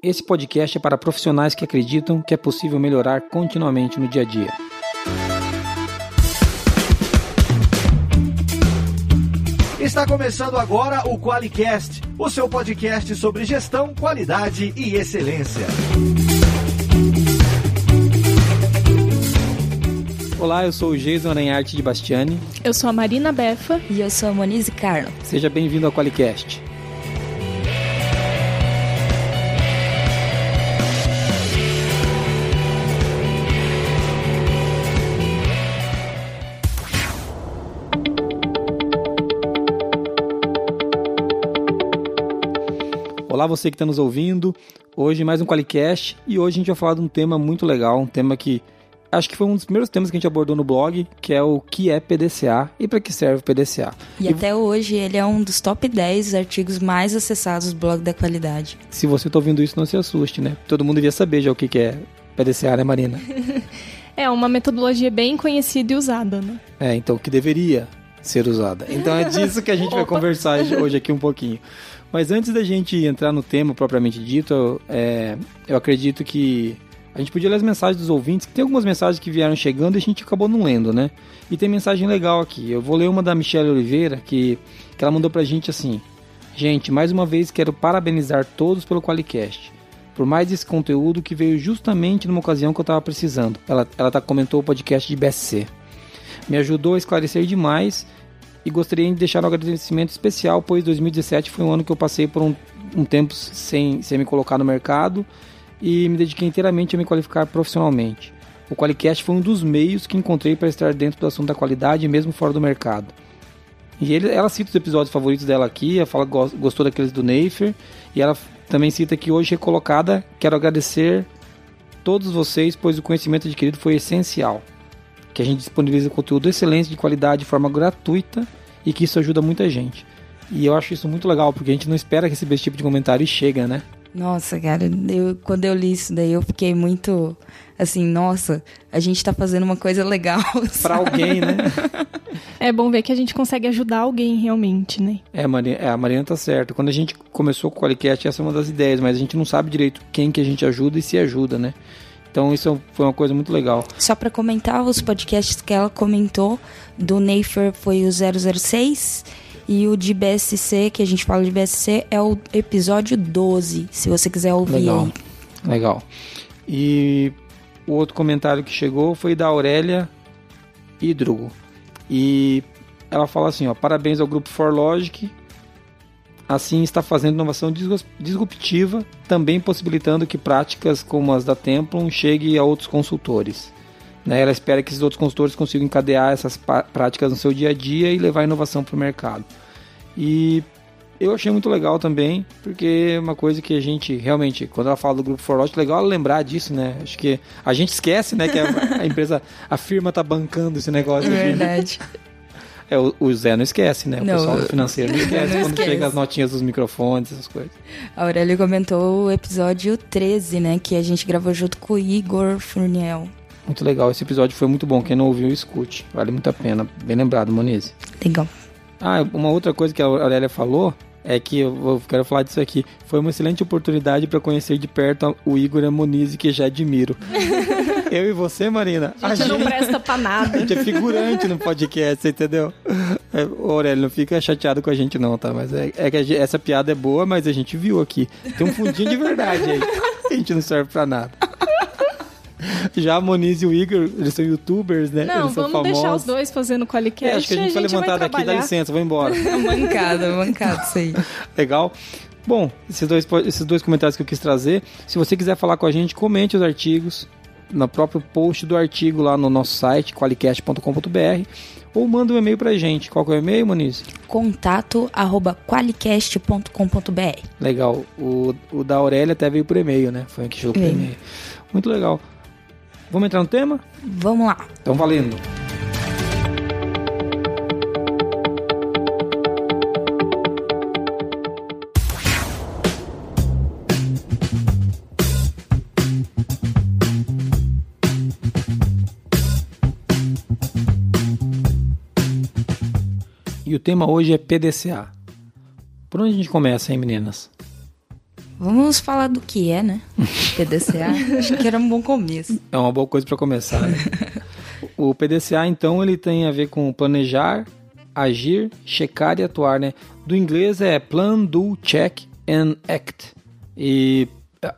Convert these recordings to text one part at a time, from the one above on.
Esse podcast é para profissionais que acreditam que é possível melhorar continuamente no dia a dia. Está começando agora o QualiCast, o seu podcast sobre gestão, qualidade e excelência. Olá, eu sou o Jason Aranharte de Bastiani. Eu sou a Marina Befa. E eu sou a Monize Carlo. Seja bem-vindo ao QualiCast. Olá, você que está nos ouvindo. Hoje mais um Qualicast e hoje a gente vai falar de um tema muito legal, um tema que acho que foi um dos primeiros temas que a gente abordou no blog, que é o que é PDCA e para que serve o PDCA. E, e, até hoje ele é um dos top 10 artigos mais acessados do blog da qualidade. Se você está ouvindo isso, não se assuste, né? Todo mundo devia saber já o que, que é PDCA, né, Marina? é uma metodologia bem conhecida e usada, né? É, então que deveria ser usada. Então é disso que a gente vai conversar hoje aqui um pouquinho. Mas antes da gente entrar no tema propriamente dito, é, eu acredito que a gente podia ler as mensagens dos ouvintes, que tem algumas mensagens que vieram chegando e a gente acabou não lendo, né? E tem mensagem legal aqui. Eu vou ler uma da Michelle Oliveira, que, que ela mandou pra gente assim: Gente, mais uma vez quero parabenizar todos pelo Qualicast. Por mais esse conteúdo que veio justamente numa ocasião que eu estava precisando. Ela, ela tá, comentou o podcast de BSC. Me ajudou a esclarecer demais e gostaria de deixar um agradecimento especial, pois 2017 foi um ano que eu passei por um, um tempo sem, sem me colocar no mercado e me dediquei inteiramente a me qualificar profissionalmente. O Qualicast foi um dos meios que encontrei para estar dentro do assunto da qualidade, mesmo fora do mercado. E ele, ela cita os episódios favoritos dela aqui, ela fala que gostou daqueles do Neifer, e ela também cita que hoje recolocada, quero agradecer todos vocês, pois o conhecimento adquirido foi essencial. Que a gente disponibiliza conteúdo excelente, de qualidade, de forma gratuita, e que isso ajuda muita gente. E eu acho isso muito legal, porque a gente não espera receber esse tipo de comentário e chega, né? Nossa, cara, eu, quando eu li isso daí, eu fiquei muito assim, nossa, a gente tá fazendo uma coisa legal. Para alguém, né? É bom ver que a gente consegue ajudar alguém realmente, né? É, Maria, é, a Mariana tá certa. Quando a gente começou com o Qualicast, essa é uma das ideias, mas a gente não sabe direito quem que a gente ajuda e se ajuda, né? Então isso foi uma coisa muito legal. Só para comentar, os podcasts que ela comentou do Neifer foi o 006 e o de BSC, que a gente fala de BSC, é o episódio 12, se você quiser ouvir Legal. aí. Legal. E o outro comentário que chegou foi da Aurélia Hidrogo. E ela fala assim, ó, parabéns ao grupo ForLogic, assim está fazendo inovação disruptiva, também possibilitando que práticas como as da Templum cheguem a outros consultores. Né? Ela espera que esses outros consultores consigam encadear essas práticas no seu dia a dia e levar inovação para o mercado. E eu achei muito legal também, porque é uma coisa que a gente realmente, quando ela fala do grupo Forlost, é legal lembrar disso, né? Acho que a gente esquece, né, que a, a empresa, a firma tá bancando esse negócio. É verdade. É, o, o, Zé não esquece, né? O não, pessoal do financeiro não esquece não quando esquece. chega as notinhas dos microfones, essas coisas. A Aurélia comentou o episódio 13, né? Que a gente gravou junto com o Igor Furniel. Muito legal, esse episódio foi muito bom. Quem não ouviu, escute. Vale muito a pena. Bem lembrado, Monize. Legal. Ah, uma outra coisa que a Aurélia falou é que eu quero falar disso aqui. Foi uma excelente oportunidade para conhecer de perto o Igor Monize, que já admiro. eu e você, Marina. A gente, a gente não presta pra nada. A gente é figurante no podcast, entendeu? É, Aurélio, não fica chateado com a gente não, tá? Mas é, é que gente, essa piada é boa, mas a gente viu aqui. Tem um fundinho de verdade aí. A gente não serve pra nada. Já a Moniz e o Igor, eles são youtubers, né? Não, eles vamos deixar os dois fazendo qualicast. É, acho que a gente, a vai levantar vai daqui, dá licença, vou embora. mancada, mancada isso aí. Legal. Bom, esses dois, esses dois comentários que eu quis trazer. Se você quiser falar com a gente, comente os artigos no próprio post do artigo lá no nosso site, qualicast.com.br ou manda um e-mail pra gente. Qual é o e-mail, Moniz? Contato arroba qualicast.com.br Legal. O, o da Aurélia até veio por e-mail, né? Foi que chegou por e-mail. Muito legal. Vamos entrar no tema? Vamos lá. Então, valendo. E o tema hoje é PDCA. Por onde a gente começa, hein, meninas? Vamos falar do que é, né? PDCA. Acho que era um bom começo. É uma boa coisa para começar. Né? o PDCA, então, ele tem a ver com planejar, agir, checar e atuar, né? Do inglês é Plan, Do, Check and Act. E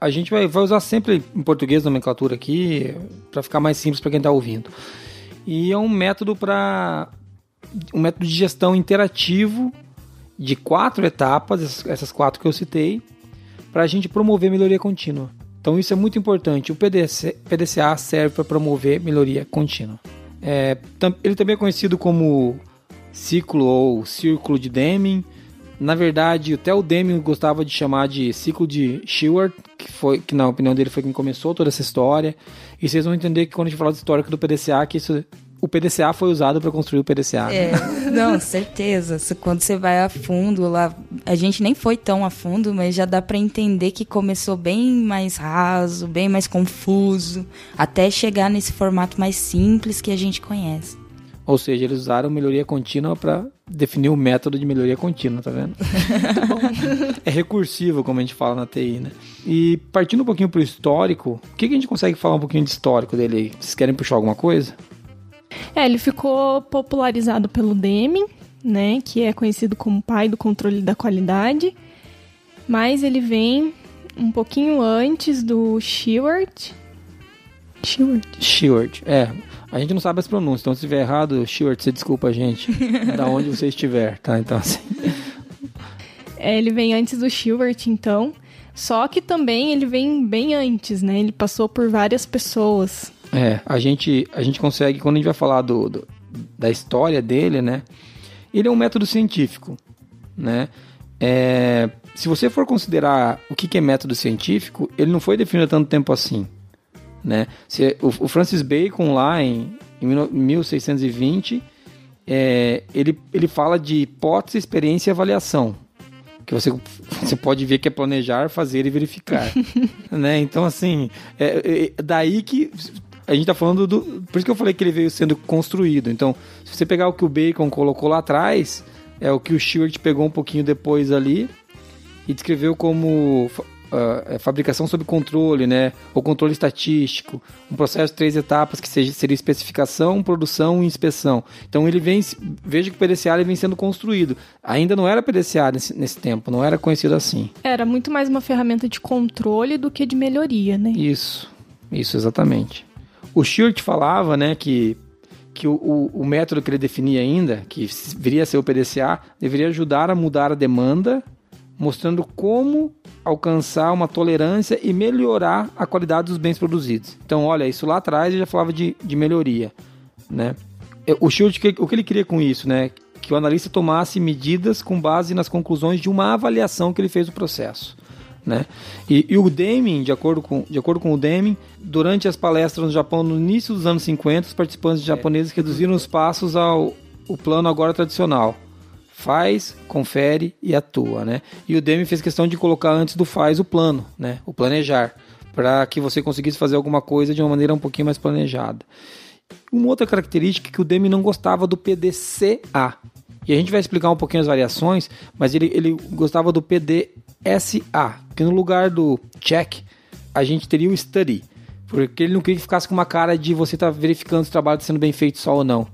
a gente vai, vai usar sempre em português nomenclatura aqui para ficar mais simples para quem está ouvindo. E é um método para um método de gestão interativo de quatro etapas, essas quatro que eu citei, para a gente promover melhoria contínua. Então isso é muito importante. O PDC, PDCA serve para promover melhoria contínua. É, ele também é conhecido como ciclo ou círculo de Deming. Na verdade, até o Deming gostava de chamar de ciclo de Sheward, que foi que na opinião dele foi quem começou toda essa história. E vocês vão entender que quando a gente falar do histórico do PDCA, que isso o PDCA foi usado para construir o PDCA. É, não, certeza. Quando você vai a fundo lá, a gente nem foi tão a fundo, mas já dá para entender que começou bem mais raso, bem mais confuso, até chegar nesse formato mais simples que a gente conhece. Ou seja, eles usaram melhoria contínua para definir o método de melhoria contínua, tá vendo? é recursivo, como a gente fala na TI, né? E partindo um pouquinho pro histórico, o que, que a gente consegue falar um pouquinho de histórico dele aí? Vocês querem puxar alguma coisa? É, ele ficou popularizado pelo Deming, né, que é conhecido como pai do controle da qualidade, mas ele vem um pouquinho antes do Sheward. Sheward. Sheward, é. A gente não sabe as pronúncias, então se estiver errado, Sheward, você desculpa a gente, da onde você estiver, tá? Então assim. É, ele vem antes do Sheward, então. Só que também ele vem bem antes, né? Ele passou por várias pessoas. É, a gente, a gente consegue, quando a gente vai falar do, do, da história dele, né? Ele é um método científico, né? É, se você for considerar o que, que é método científico, ele não foi definido há tanto tempo assim, né? Se, o, o Francis Bacon lá em, em 1620, é, ele, ele fala de hipótese, experiência e avaliação, que você, você pode ver que é planejar, fazer e verificar, né? Então, assim, é, é, daí que a gente tá falando do. Por isso que eu falei que ele veio sendo construído. Então, se você pegar o que o Bacon colocou lá atrás, é o que o Stewart pegou um pouquinho depois ali e descreveu como uh, fabricação sob controle, né? Ou controle estatístico. Um processo de três etapas que seja, seria especificação, produção e inspeção. Então ele vem. Veja que o PDCA ele vem sendo construído. Ainda não era PDCA nesse, nesse tempo, não era conhecido assim. Era muito mais uma ferramenta de controle do que de melhoria, né? Isso, isso, exatamente. O Schurt falava, né, que, que o, o, o, método que ele definia ainda, que viria a ser o PDCA, deveria ajudar a mudar a demanda, mostrando como alcançar uma tolerância e melhorar a qualidade dos bens produzidos. Então, olha, isso lá atrás ele já falava de, de melhoria, né? O Schurt, o que ele queria com isso, né? Que o analista tomasse medidas com base nas conclusões de uma avaliação que ele fez do processo. Né? E, e, o Deming, de acordo, com, de acordo com o Deming, durante as palestras no Japão no início dos anos 50, os participantes japoneses reduziram os passos ao o plano agora tradicional. Faz, confere e atua, né? E o Deming fez questão de colocar antes do faz o plano, né? O planejar, para que você conseguisse fazer alguma coisa de uma maneira um pouquinho mais planejada. Uma outra característica é que o Deming não gostava do PDCA. E a gente vai explicar um pouquinho as variações, mas ele, ele gostava do PD SA, que no lugar do check, a gente teria o study, porque ele não queria que ficasse com uma cara de você estar tá verificando se o trabalho está sendo bem feito só ou não.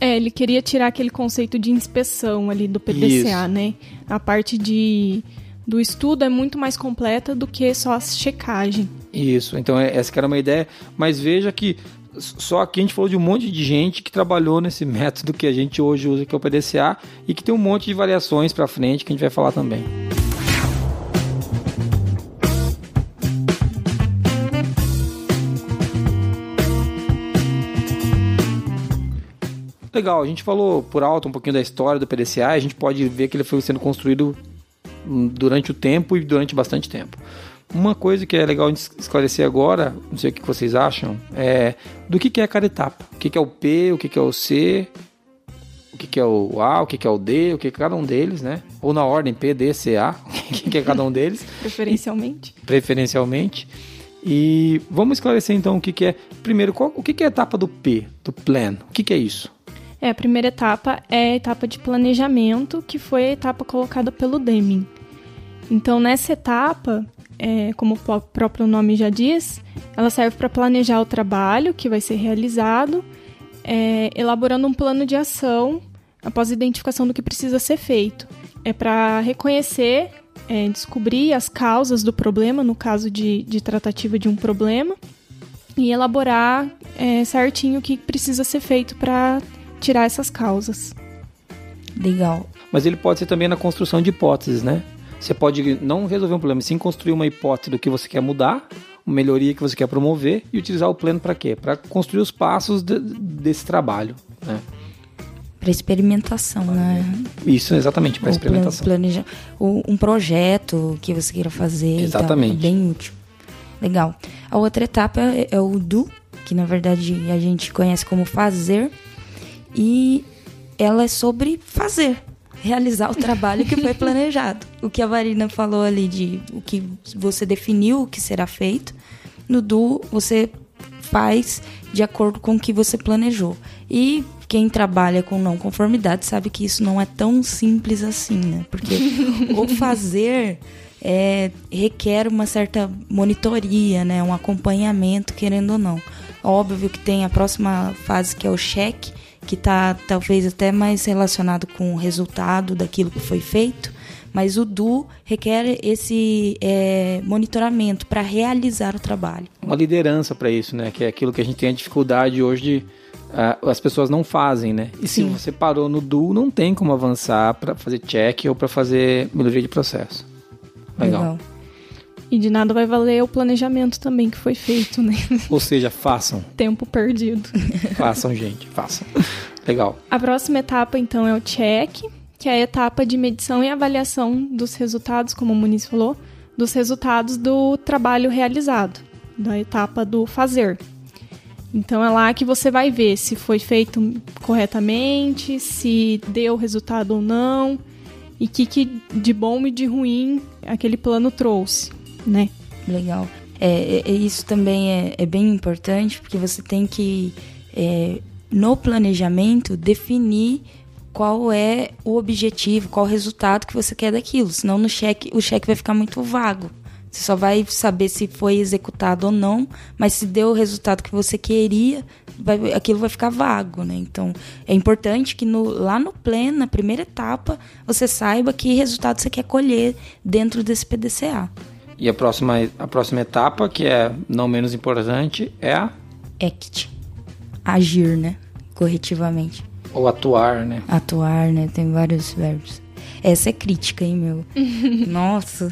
É, ele queria tirar aquele conceito de inspeção ali do PDCA, Isso. né? A parte de do estudo é muito mais completa do que só a checagem. Isso, então é, essa era uma ideia, mas veja que só aqui a gente falou de um monte de gente que trabalhou nesse método que a gente hoje usa, que é o PDCA, e que tem um monte de variações para frente que a gente vai falar também. Legal, a gente falou por alto um pouquinho da história do PDCA, a gente pode ver que ele foi sendo construído hum, durante o tempo e durante bastante tempo. Uma coisa que é legal esclarecer agora, não sei o que vocês acham, é do que é cada etapa. O que é o P, o que é o C, o que é o A, o que é o D, o que é cada um deles, né? Ou na ordem P, D, C, A, o que é cada um deles. Preferencialmente. E, preferencialmente. E vamos esclarecer então o que é. Primeiro, qual, o que é a etapa do P, do plan? O que é isso? É, a primeira etapa é a etapa de planejamento, que foi a etapa colocada pelo Deming. Então, nessa etapa, é, como o próprio nome já diz, ela serve para planejar o trabalho que vai ser realizado, é, elaborando um plano de ação após a identificação do que precisa ser feito. É para reconhecer, é, descobrir as causas do problema, no caso de, de tratativa de um problema, e elaborar é, certinho o que precisa ser feito para tirar essas causas. Legal. Mas ele pode ser também na construção de hipóteses, né? Você pode não resolver um problema, sim construir uma hipótese do que você quer mudar, uma melhoria que você quer promover e utilizar o plano para quê? Para construir os passos de, desse trabalho, né? Para experimentação, né? Isso, exatamente, para experimentação. Planeja, um projeto que você queira fazer. Exatamente. Então, bem útil. Legal. A outra etapa é, é o do, que na verdade a gente conhece como fazer. E ela é sobre fazer realizar o trabalho que foi planejado. o que a Marina falou ali de o que você definiu o que será feito, no do você faz de acordo com o que você planejou. E quem trabalha com não conformidade sabe que isso não é tão simples assim, né? Porque o fazer é, requer uma certa monitoria, né? Um acompanhamento, querendo ou não. Óbvio que tem a próxima fase que é o cheque, que está talvez até mais relacionado com o resultado daquilo que foi feito, mas o DU requer esse é, monitoramento para realizar o trabalho. Uma liderança para isso, né? Que é aquilo que a gente tem a dificuldade hoje de as pessoas não fazem, né? E Sim. se você parou no DU, não tem como avançar para fazer check ou para fazer melhoria de processo. Legal. Legal. E de nada vai valer o planejamento também que foi feito, né? Ou seja, façam. Tempo perdido. façam, gente, façam. Legal. A próxima etapa, então, é o check, que é a etapa de medição e avaliação dos resultados, como o Muniz falou, dos resultados do trabalho realizado, da etapa do fazer. Então é lá que você vai ver se foi feito corretamente, se deu resultado ou não, e o que, que de bom e de ruim aquele plano trouxe né? Legal. É, é isso também é, é, bem importante porque você tem que, é, no planejamento, definir qual é o objetivo, qual o resultado que você quer daquilo. Senão no cheque, o cheque vai ficar muito vago. Você só vai saber se foi executado ou não, mas se deu o resultado que você queria, vai, aquilo vai ficar vago, né? Então, é importante que no, lá no pleno, na primeira etapa, você saiba que resultado você quer colher dentro desse PDCA. E a próxima, a próxima etapa, que é não menos importante, é a act. Agir, né? Corretivamente. Ou atuar, né? Atuar, né? Tem vários verbos. Essa é crítica, hein, meu? Nossa.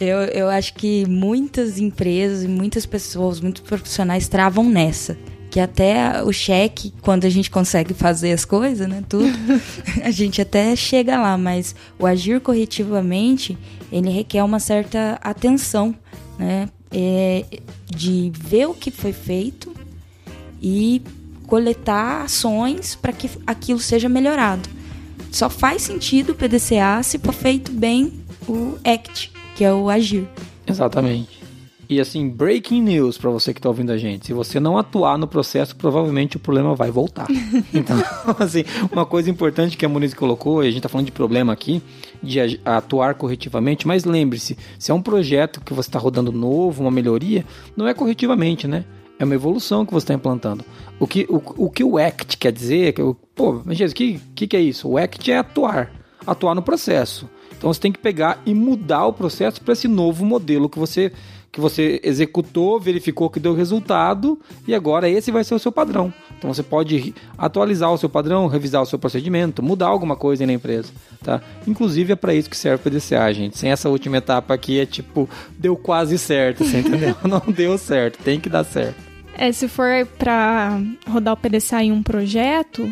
eu, eu acho que muitas empresas e muitas pessoas, muitos profissionais travam nessa que até o cheque, quando a gente consegue fazer as coisas, né, tudo, a gente até chega lá, mas o agir corretivamente, ele requer uma certa atenção, né, é, de ver o que foi feito e coletar ações para que aquilo seja melhorado. Só faz sentido o PDCA se for feito bem o ACT, que é o agir. Exatamente. E assim, breaking news para você que está ouvindo a gente. Se você não atuar no processo, provavelmente o problema vai voltar. Então, assim, uma coisa importante que a Muniz colocou, e a gente está falando de problema aqui, de atuar corretivamente, mas lembre-se, se é um projeto que você está rodando novo, uma melhoria, não é corretivamente, né? É uma evolução que você está implantando. O que o, o que o ACT quer dizer, que, pô, Jesus, o que, que, que é isso? O ACT é atuar, atuar no processo. Então você tem que pegar e mudar o processo para esse novo modelo que você que você executou, verificou que deu resultado e agora esse vai ser o seu padrão. Então você pode atualizar o seu padrão, revisar o seu procedimento, mudar alguma coisa na empresa, tá? Inclusive é para isso que serve o PDCA, gente. Sem essa última etapa aqui é tipo, deu quase certo, você entendeu? Não deu certo, tem que dar certo. É, se for para rodar o PDCA em um projeto,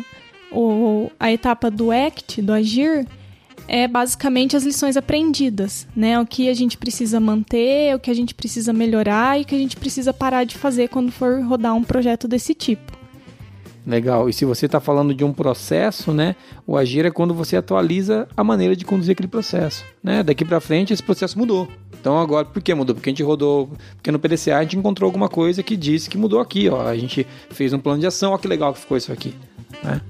o, a etapa do ACT, do agir, é basicamente as lições aprendidas, né? O que a gente precisa manter, o que a gente precisa melhorar e o que a gente precisa parar de fazer quando for rodar um projeto desse tipo. Legal. E se você está falando de um processo, né? O agir é quando você atualiza a maneira de conduzir aquele processo, né? Daqui para frente esse processo mudou. Então agora, por que mudou? Porque a gente rodou, porque no PDCA a gente encontrou alguma coisa que disse que mudou aqui, ó. A gente fez um plano de ação, ó que legal que ficou isso aqui, né?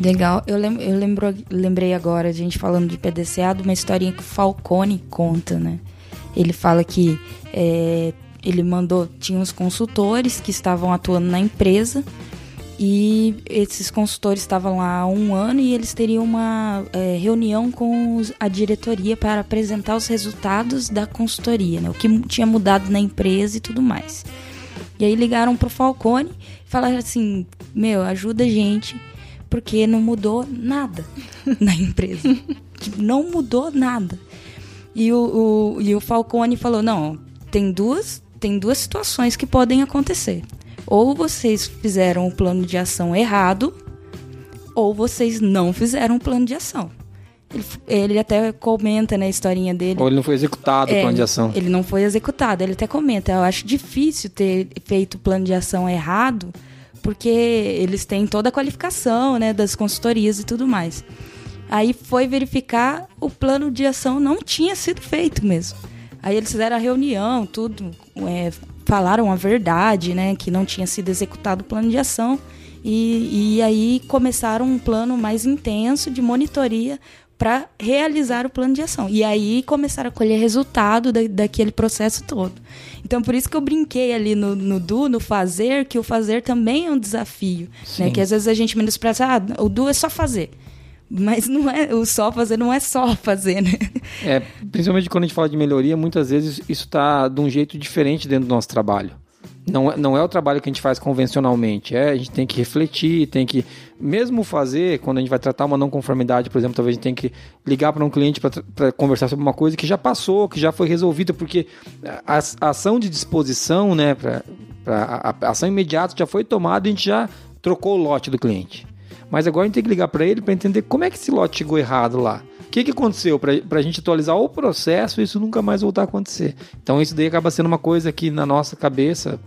Legal. Eu, lem eu lembro, lembrei agora, a gente falando de PDCA, de uma historinha que o Falcone conta, né? Ele fala que é, ele mandou, tinha uns consultores que estavam atuando na empresa e esses consultores estavam lá há um ano e eles teriam uma é, reunião com os, a diretoria para apresentar os resultados da consultoria, né? O que tinha mudado na empresa e tudo mais. E aí ligaram pro Falcone e falaram assim: Meu, ajuda a gente, porque não mudou nada na empresa. Tipo, não mudou nada. E o, o, e o Falcone falou: Não, tem duas, tem duas situações que podem acontecer ou vocês fizeram o plano de ação errado, ou vocês não fizeram o plano de ação. Ele, ele até comenta na né, historinha dele. Ou ele não foi executado é, o plano de ação. Ele não foi executado. Ele até comenta: eu acho difícil ter feito o plano de ação errado, porque eles têm toda a qualificação né, das consultorias e tudo mais. Aí foi verificar, o plano de ação não tinha sido feito mesmo. Aí eles fizeram a reunião, tudo, é, falaram a verdade, né, que não tinha sido executado o plano de ação. E, e aí começaram um plano mais intenso de monitoria para realizar o plano de ação. E aí começaram a colher resultado da, daquele processo todo. Então, por isso que eu brinquei ali no, no do, no fazer, que o fazer também é um desafio. Né? Que às vezes a gente menospreza, ah, o do é só fazer. Mas não é o só fazer, não é só fazer, né? É, principalmente quando a gente fala de melhoria, muitas vezes isso está de um jeito diferente dentro do nosso trabalho. Não é, não é o trabalho que a gente faz convencionalmente. É, a gente tem que refletir, tem que. Mesmo fazer, quando a gente vai tratar uma não conformidade, por exemplo, talvez a gente tenha que ligar para um cliente para conversar sobre uma coisa que já passou, que já foi resolvida, porque a, a ação de disposição, né, pra, pra, a, a ação imediata já foi tomada e a gente já trocou o lote do cliente. Mas agora a gente tem que ligar para ele para entender como é que esse lote chegou errado lá. O que, que aconteceu para a gente atualizar o processo isso nunca mais voltar a acontecer. Então isso daí acaba sendo uma coisa que na nossa cabeça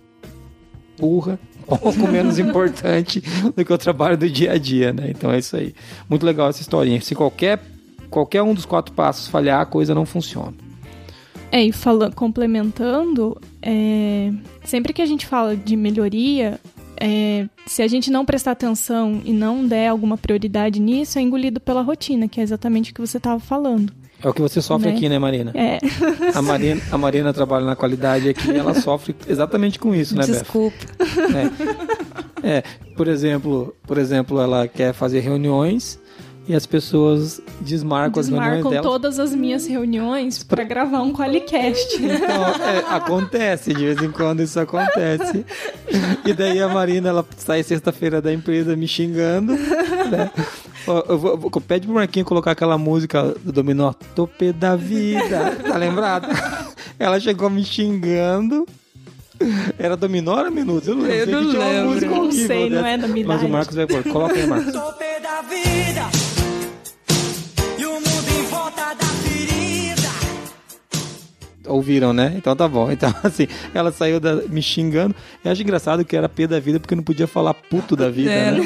burra, pouco menos importante do que o trabalho do dia a dia, né? Então é isso aí. Muito legal essa historinha. Se qualquer, qualquer um dos quatro passos falhar, a coisa não funciona. É, e falando, complementando, é, sempre que a gente fala de melhoria, é, se a gente não prestar atenção e não der alguma prioridade nisso, é engolido pela rotina, que é exatamente o que você estava falando. É o que você sofre né? aqui, né, Marina? É. A Marina, a Marina trabalha na qualidade aqui e ela sofre exatamente com isso, né, Desculpa. É. é. por exemplo, por exemplo, ela quer fazer reuniões e as pessoas desmarcam, desmarcam as reuniões delas. todas as minhas reuniões para gravar um Qualicast. Então, é, acontece, de vez em quando isso acontece. E daí a Marina, ela sai sexta-feira da empresa me xingando, né? Eu vou, vou, pede pro Marquinho colocar aquela música do Dominó, Topê da Vida, tá lembrado? Ela chegou me xingando. Era Dominó ou era Minutos? Eu não lembro. Eu não lembro. Não sei, não é da minha Mas o Marcos vai pôr. Coloca aí, Marcos. Topê da Vida ouviram, né? Então tá bom. Então, assim, ela saiu da, me xingando. Eu acho engraçado que era P da vida porque não podia falar puto da vida, é, né?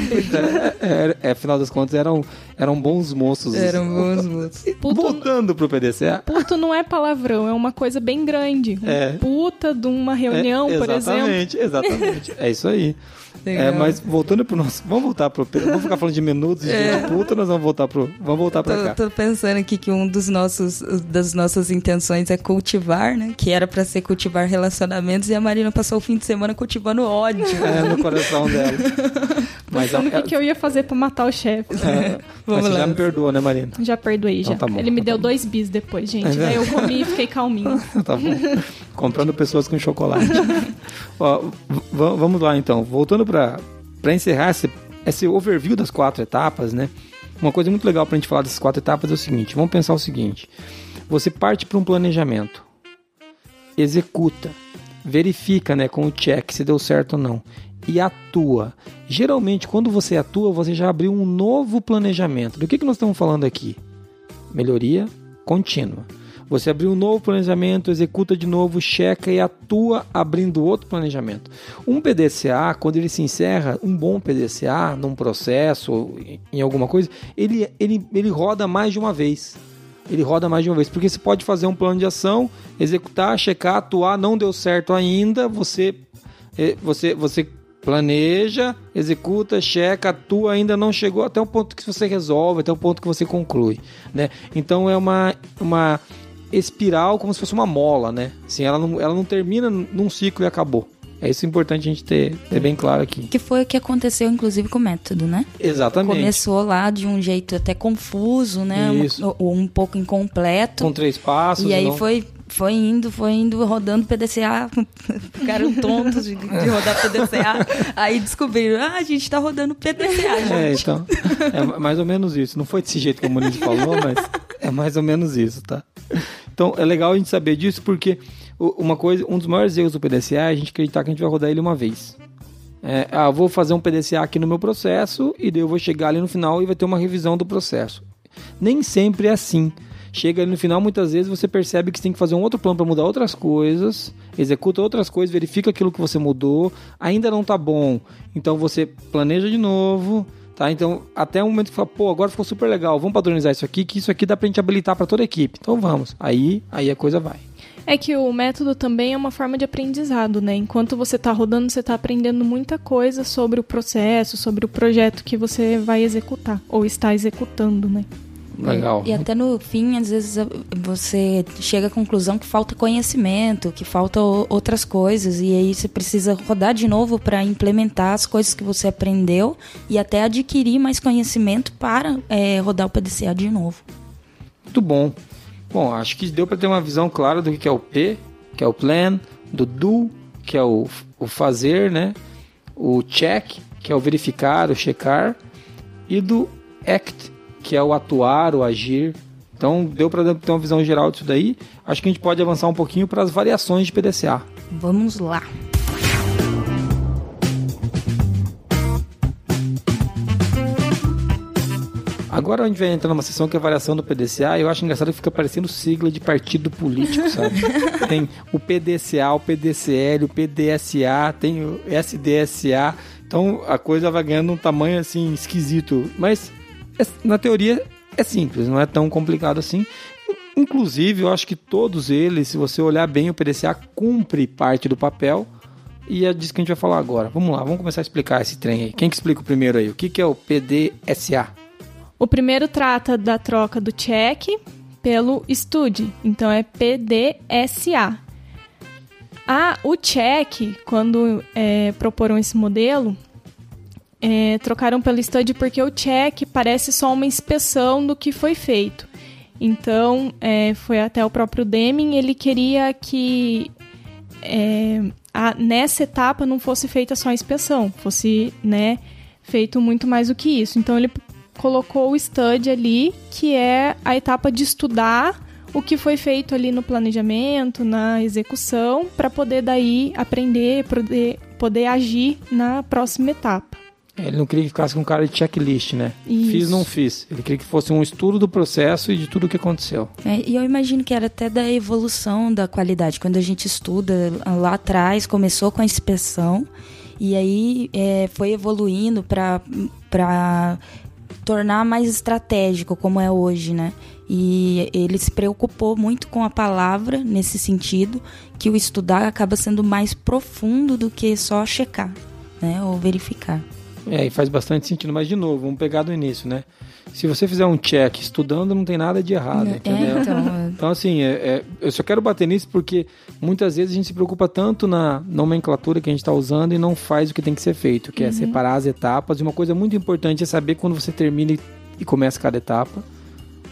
É, é, é, afinal das contas, eram, eram bons moços. Eram bons moços. Puto, Voltando pro PDC. Puto não é palavrão, é uma coisa bem grande. É. Puta de uma reunião, é, por exemplo. Exatamente, exatamente. É isso aí. É, mas voltando pro nosso. Vamos voltar pro. Vamos ficar falando de minutos e é. de puta, nós vamos voltar pro. Vamos voltar pra tô, cá. Tô pensando aqui que um dos nossos das nossas intenções é cultivar, né? Que era pra ser cultivar relacionamentos e a Marina passou o fim de semana cultivando ódio. É, no coração dela. Mas o que, que eu ia fazer pra matar o chefe. É, mas você já me perdoou, né, Marina? Já perdoei, já. Então, tá bom, Ele me deu dois bis depois, gente. É Daí eu comi e fiquei calminho. tá bom. Comprando pessoas com chocolate. Ó, vamos lá então. Voltando para encerrar esse, esse overview das quatro etapas, né? Uma coisa muito legal para a gente falar dessas quatro etapas é o seguinte: vamos pensar o seguinte. Você parte para um planejamento, executa, verifica né, com o check se deu certo ou não e atua. Geralmente, quando você atua, você já abriu um novo planejamento. Do que, que nós estamos falando aqui? Melhoria contínua. Você abriu um novo planejamento, executa de novo, checa e atua abrindo outro planejamento. Um PDCA, quando ele se encerra, um bom PDCA num processo, em alguma coisa, ele, ele, ele roda mais de uma vez. Ele roda mais de uma vez, porque você pode fazer um plano de ação, executar, checar, atuar, não deu certo ainda, você, eh, você, você planeja, executa, checa, atua, ainda não chegou até o ponto que você resolve, até o ponto que você conclui, né? Então é uma, uma espiral como se fosse uma mola, né? Assim, ela não, ela não termina num ciclo e acabou. É isso importante a gente ter, ter bem claro aqui. Que foi o que aconteceu, inclusive, com o método, né? Exatamente. Começou lá de um jeito até confuso, né? Isso. Um, um pouco incompleto. Com três passos. E aí não- foi, foi indo, foi indo, rodando PDCA. Ficaram tontos de, de rodar PDCA. Aí descobriram, ah, a gente tá rodando PDCA, gente. É, então. É mais ou menos isso. Não foi desse jeito que o Muniz falou, mas é mais ou menos isso, tá? Então é legal a gente saber disso porque uma coisa, um dos maiores erros do PDCA é a gente acreditar que a gente vai rodar ele uma vez. É, ah, vou fazer um PDCA aqui no meu processo e daí eu vou chegar ali no final e vai ter uma revisão do processo. Nem sempre é assim. Chega ali no final, muitas vezes você percebe que você tem que fazer um outro plano para mudar outras coisas, executa outras coisas, verifica aquilo que você mudou, ainda não tá bom, então você planeja de novo, tá? Então, até o momento que fala, pô, agora ficou super legal, vamos padronizar isso aqui, que isso aqui dá pra gente habilitar para toda a equipe. Então vamos. Aí, aí a coisa vai. É que o método também é uma forma de aprendizado, né? Enquanto você está rodando, você está aprendendo muita coisa sobre o processo, sobre o projeto que você vai executar ou está executando, né? Legal. E até no fim, às vezes, você chega à conclusão que falta conhecimento, que falta outras coisas, e aí você precisa rodar de novo para implementar as coisas que você aprendeu e até adquirir mais conhecimento para é, rodar o PDCA de novo. Muito bom. Bom, acho que deu para ter uma visão clara do que é o P, que é o plan, do do, que é o, o fazer, né? O check, que é o verificar, o checar, e do act, que é o atuar, o agir. Então, deu para ter uma visão geral disso daí. Acho que a gente pode avançar um pouquinho para as variações de PDCA. Vamos lá. Agora a gente vai entrar numa sessão que é a variação do PDCA. Eu acho engraçado que fica parecendo sigla de partido político, sabe? tem o PDCA, o PDCL, o PDSA, tem o SDSA. Então a coisa vai ganhando um tamanho assim esquisito. Mas na teoria é simples, não é tão complicado assim. Inclusive, eu acho que todos eles, se você olhar bem, o PDCA cumpre parte do papel. E é disso que a gente vai falar agora. Vamos lá, vamos começar a explicar esse trem aí. Quem que explica o primeiro aí? O que, que é o PDSA? O primeiro trata da troca do check pelo estude, então é PDSA. Ah, o check, quando é, proporam esse modelo, é, trocaram pelo study porque o check parece só uma inspeção do que foi feito. Então, é, foi até o próprio Deming, ele queria que é, a- nessa etapa não fosse feita só a inspeção, fosse né, feito muito mais do que isso. Então ele colocou o study ali, que é a etapa de estudar o que foi feito ali no planejamento, na execução, para poder daí aprender, poder, poder agir na próxima etapa. É, Ele não queria que ficasse com cara de checklist, né? Isso. Fiz, não fiz. Ele queria que fosse um estudo do processo e de tudo o que aconteceu. É, e eu imagino que era até da evolução da qualidade. Quando a gente estuda lá atrás, começou com a inspeção e aí é, foi evoluindo para tornar mais estratégico, como é hoje, né? E ele se preocupou muito com a palavra nesse sentido, que o estudar acaba sendo mais profundo do que só checar, né? Ou verificar. É, e faz bastante sentido. Mas, de novo, vamos pegar do início, né? Se você fizer um check estudando, não tem nada de errado, É, entendeu? então, é. Então, assim, é- é- eu só quero bater nisso porque muitas vezes a gente se preocupa tanto na nomenclatura que a gente está usando e não faz o que tem que ser feito, que é separar as etapas. E uma coisa muito importante é saber quando você termina e começa cada etapa.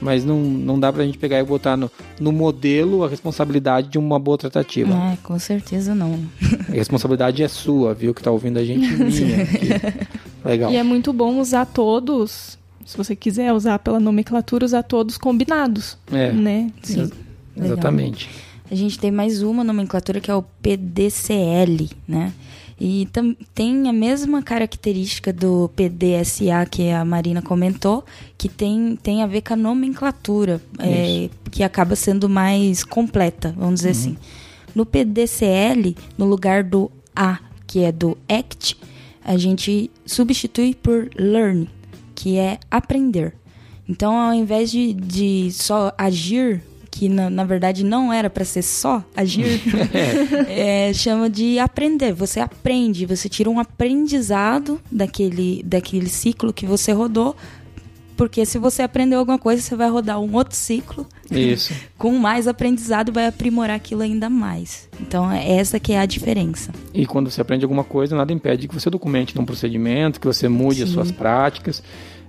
Mas não, não dá pra gente pegar e botar no, no modelo a responsabilidade de uma boa tratativa. É, com certeza não. A responsabilidade é sua, viu? Que tá ouvindo a gente minha. aqui. Legal. E é muito bom usar todos, se você quiser usar pela nomenclatura, usar todos combinados, É, né? Sim. Legal. exatamente. A gente tem mais uma nomenclatura que é o PDCL, né? E tem a mesma característica do PDSA que a Marina comentou, que tem, tem a ver com a nomenclatura, é, que acaba sendo mais completa, vamos dizer assim. No PDCL, no lugar do A, que é do ACT, a gente substitui por Learn, que é aprender. Então, ao invés de, de só agir, que na, na verdade não era para ser só agir, é, chama de aprender. Você aprende, você tira um aprendizado daquele, daquele ciclo que você rodou porque se você aprendeu alguma coisa, você vai rodar um outro ciclo. Isso. com mais aprendizado, vai aprimorar aquilo ainda mais. Então, é essa que é a diferença. E quando você aprende alguma coisa, nada impede que você documente num procedimento, que você mude Sim. as suas práticas.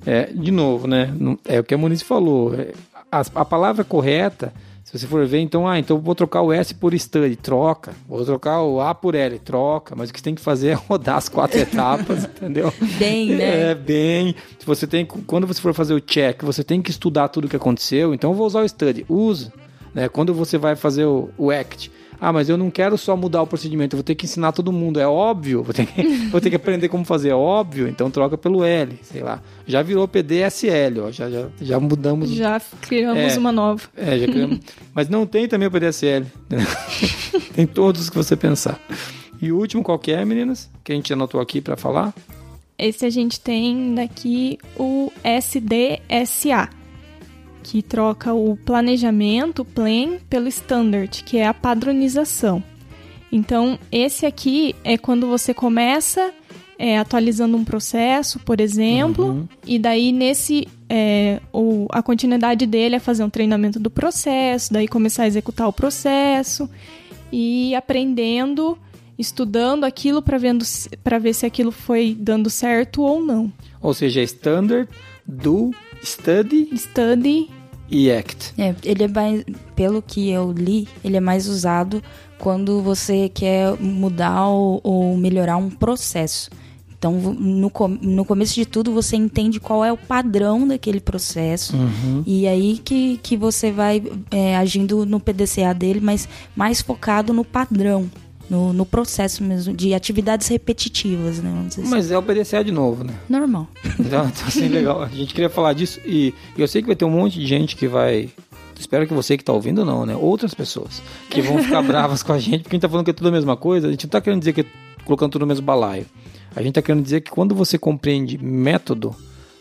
É, de novo, né? É o que a Muniz falou. A, a palavra correta se você for ver, então, ah, então vou trocar o S por study, troca. Vou trocar o A por L, troca. Mas o que você tem que fazer é rodar as quatro etapas, entendeu? Bem, né? É, bem. Se você tem, quando você for fazer o check, você tem que estudar tudo o que aconteceu, então eu vou usar o study. Usa. Né? Quando você vai fazer o, o act, ah, mas eu não quero só mudar o procedimento, eu vou ter que ensinar todo mundo. É óbvio, vou ter que, vou ter que aprender como fazer. É óbvio, então troca pelo L, sei lá. Já virou PDSL, ó, já, já, já mudamos. Já criamos é, uma nova. É, já criamos. mas não tem também o PDSL. Tem todos que você pensar. E o último qual que é, meninas? Que a gente anotou aqui para falar? Esse a gente tem daqui o SDSA que troca o planejamento, plan, pelo standard, que é a padronização. Então, esse aqui é quando você começa é, atualizando um processo, por exemplo, uhum. e daí nesse é, o, a continuidade dele é fazer um treinamento do processo, daí começar a executar o processo e aprendendo, estudando aquilo para ver se aquilo foi dando certo ou não. Ou seja, standard, do, study, study e act. É, ele é mais, pelo que eu li, ele é mais usado quando você quer mudar ou, ou melhorar um processo. Então, no, no começo de tudo, você entende qual é o padrão daquele processo. Uhum. E aí que, que você vai é, agindo no PDCA dele, mas mais focado no padrão no, no processo mesmo, de atividades repetitivas, né? Assim. Mas é o PDCA de novo, né? Normal. Então, assim, legal. A gente queria falar disso e eu sei que vai ter um monte de gente que vai espero que você que está ouvindo não, né? Outras pessoas que vão ficar bravas com a gente porque a gente tá falando que é tudo a mesma coisa. A gente não tá querendo dizer que é colocando tudo no mesmo balaio. A gente tá querendo dizer que quando você compreende método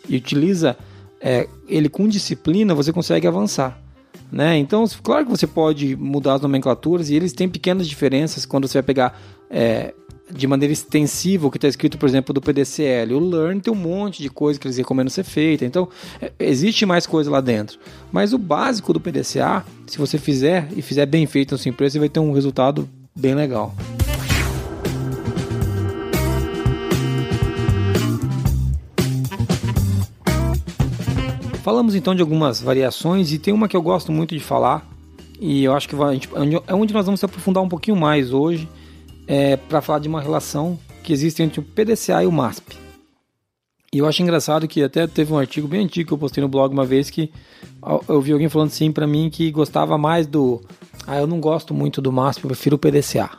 e utiliza é, ele com disciplina, você consegue avançar. Né? Então, claro que você pode mudar as nomenclaturas e eles têm pequenas diferenças quando você vai pegar é, de maneira extensiva o que está escrito, por exemplo, do PDCL. O Learn tem um monte de coisa que eles recomendam ser feita, então é, existe mais coisa lá dentro. Mas o básico do PDCA, se você fizer e fizer bem feito na sua empresa, você vai ter um resultado bem legal. Falamos então de algumas variações e tem uma que eu gosto muito de falar e eu acho que vai, é onde nós vamos se aprofundar um pouquinho mais hoje é, para falar de uma relação que existe entre o PDCA e o MASP. E eu acho engraçado que até teve um artigo bem antigo que eu postei no blog uma vez que eu vi alguém falando assim para mim que gostava mais do. Ah, eu não gosto muito do MASP, eu prefiro o PDCA.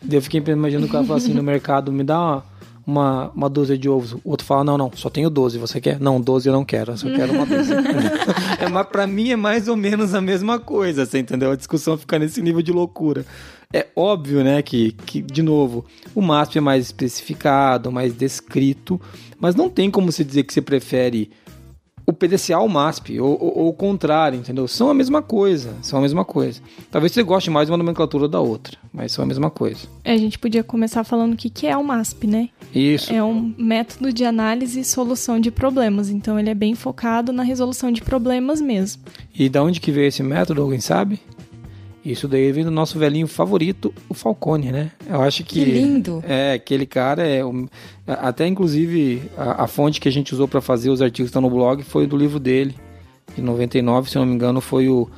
Daí eu fiquei imaginando o cara falar assim no mercado, me dá uma uma, uma dúzia de ovos. O outro fala, não, não, só tenho 12, você quer? Não, 12 eu não quero, eu só quero uma dúzia. é, mas pra mim é mais ou menos a mesma coisa, você entendeu? A discussão fica nesse nível de loucura. É óbvio, né, que, que de novo, o MASP é mais especificado, mais descrito, mas não tem como se dizer que você prefere o PDCA ao MASP, ou, ou, ou, o contrário, entendeu? São a mesma coisa, são a mesma coisa. Talvez você goste mais de uma nomenclatura da outra, mas são a mesma coisa. É, a gente podia começar falando o que, que é o MASP, né? Isso. É um método de análise e solução de problemas, então ele é bem focado na resolução de problemas mesmo. E da onde que veio esse método, alguém sabe? Isso daí vem do nosso velhinho favorito, o Falcone, né? Eu acho que. Que lindo! É, aquele cara é. Até inclusive a, a fonte que a gente usou para fazer os artigos que estão no blog foi do livro dele, de 99, se não me engano, foi o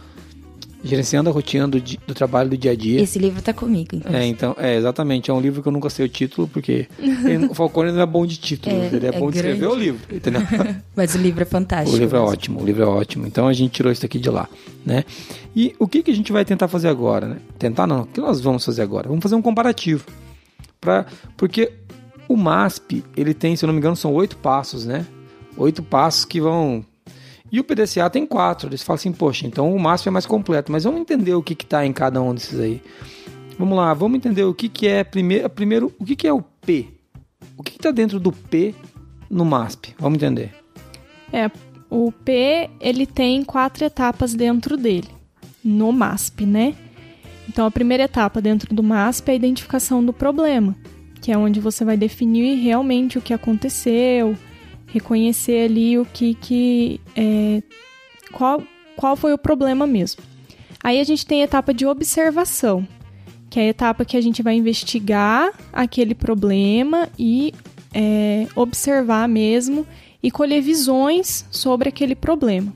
Gerenciando a rotina do, do, trabalho do dia a dia. Esse livro tá comigo, então. É, então, é, exatamente. É um livro que eu nunca sei o título, porque ele, o Falcone não é bom de título, é, ele é, é bom de escrever o livro, entendeu? Mas o livro é fantástico. O livro é ótimo, o livro é ótimo. Então a gente tirou isso aqui de lá, né? E o que, que a gente vai tentar fazer agora, né? Tentar não, o que nós vamos fazer agora? Vamos fazer um comparativo. Pra, porque o MASP, ele tem, se eu não me engano, são oito passos, né? Oito passos que vão e o PDCA tem quatro. Eles falam assim, poxa, então o MASP é mais completo. Mas vamos entender o que está em cada um desses aí. Vamos lá, vamos entender o que, que é primeiro, primeiro o que, que é o P. O que está dentro do P no MASP? Vamos entender. É, o P ele tem quatro etapas dentro dele. no MASP, né? Então, a primeira etapa dentro do MASP é a identificação do problema, que é onde você vai definir realmente o que aconteceu, reconhecer ali o que que é, qual qual foi o problema mesmo. Aí a gente tem a etapa de observação, que é a etapa que a gente vai investigar aquele problema e é, observar mesmo e colher visões sobre aquele problema.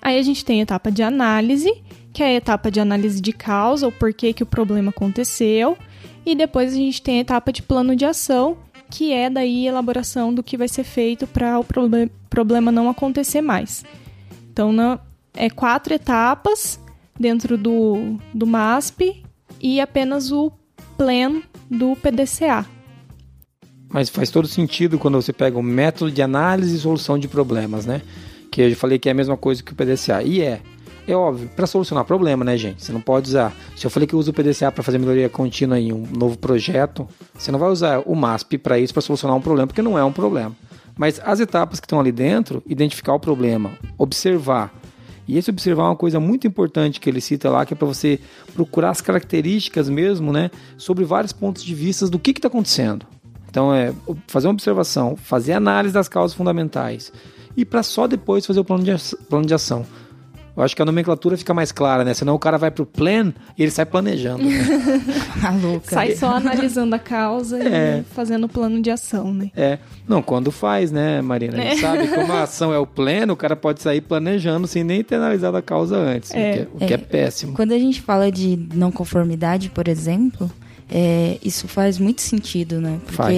Aí a gente tem a etapa de análise, que é a etapa de análise de causa, o porquê que o problema aconteceu, e depois a gente tem a etapa de plano de ação, que é daí a elaboração do que vai ser feito para o proble problema não acontecer mais. Então, na, é quatro etapas dentro do, do MASP e apenas o plan do PDCA. Mas faz todo sentido quando você pega o método de análise e solução de problemas, né? Que eu falei que é a mesma coisa que o PDCA. E é. É óbvio, para solucionar problema, né, gente? Você não pode usar. Se eu falei que eu uso o PDCA para fazer melhoria contínua em um novo projeto, você não vai usar o MASP para isso, para solucionar um problema, porque não é um problema. Mas as etapas que estão ali dentro, identificar o problema, observar. E esse observar é uma coisa muito importante que ele cita lá, que é para você procurar as características mesmo, né, sobre vários pontos de vista do que está acontecendo. Então, é fazer uma observação, fazer análise das causas fundamentais e para só depois fazer o plano de, plano de ação. Eu acho que a nomenclatura fica mais clara, né? Senão o cara vai pro plan e ele sai planejando. Né? Maluca. Sai só analisando a causa é. e fazendo o plano de ação, né? É. Não, quando faz, né, Marina? A gente é. sabe como a ação é o pleno, o cara pode sair planejando sem nem ter analisado a causa antes, é. O, que é, o que é, é péssimo. Quando a gente fala de não conformidade, por exemplo, é, isso faz muito sentido, né? Porque faz.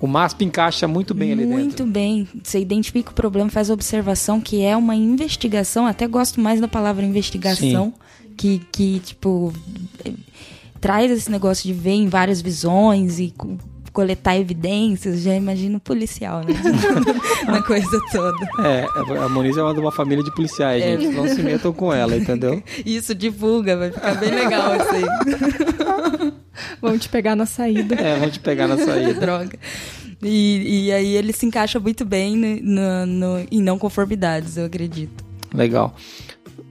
O MASP encaixa muito bem ali muito dentro. Muito bem. Você identifica o problema, faz a observação, que é uma investigação. Até gosto mais da palavra investigação, que, que, tipo, traz esse negócio de ver em várias visões e coletar evidências, já imagino policial, né? Na coisa toda. É, a Moniz é uma de uma família de policiais, é. gente. Não se metam com ela, entendeu? Isso, divulga, vai ficar bem legal isso Vamos te pegar na saída. É, vamos te pegar na saída. Droga. E, e aí ele se encaixa muito bem no, no, em não conformidades, eu acredito. Legal.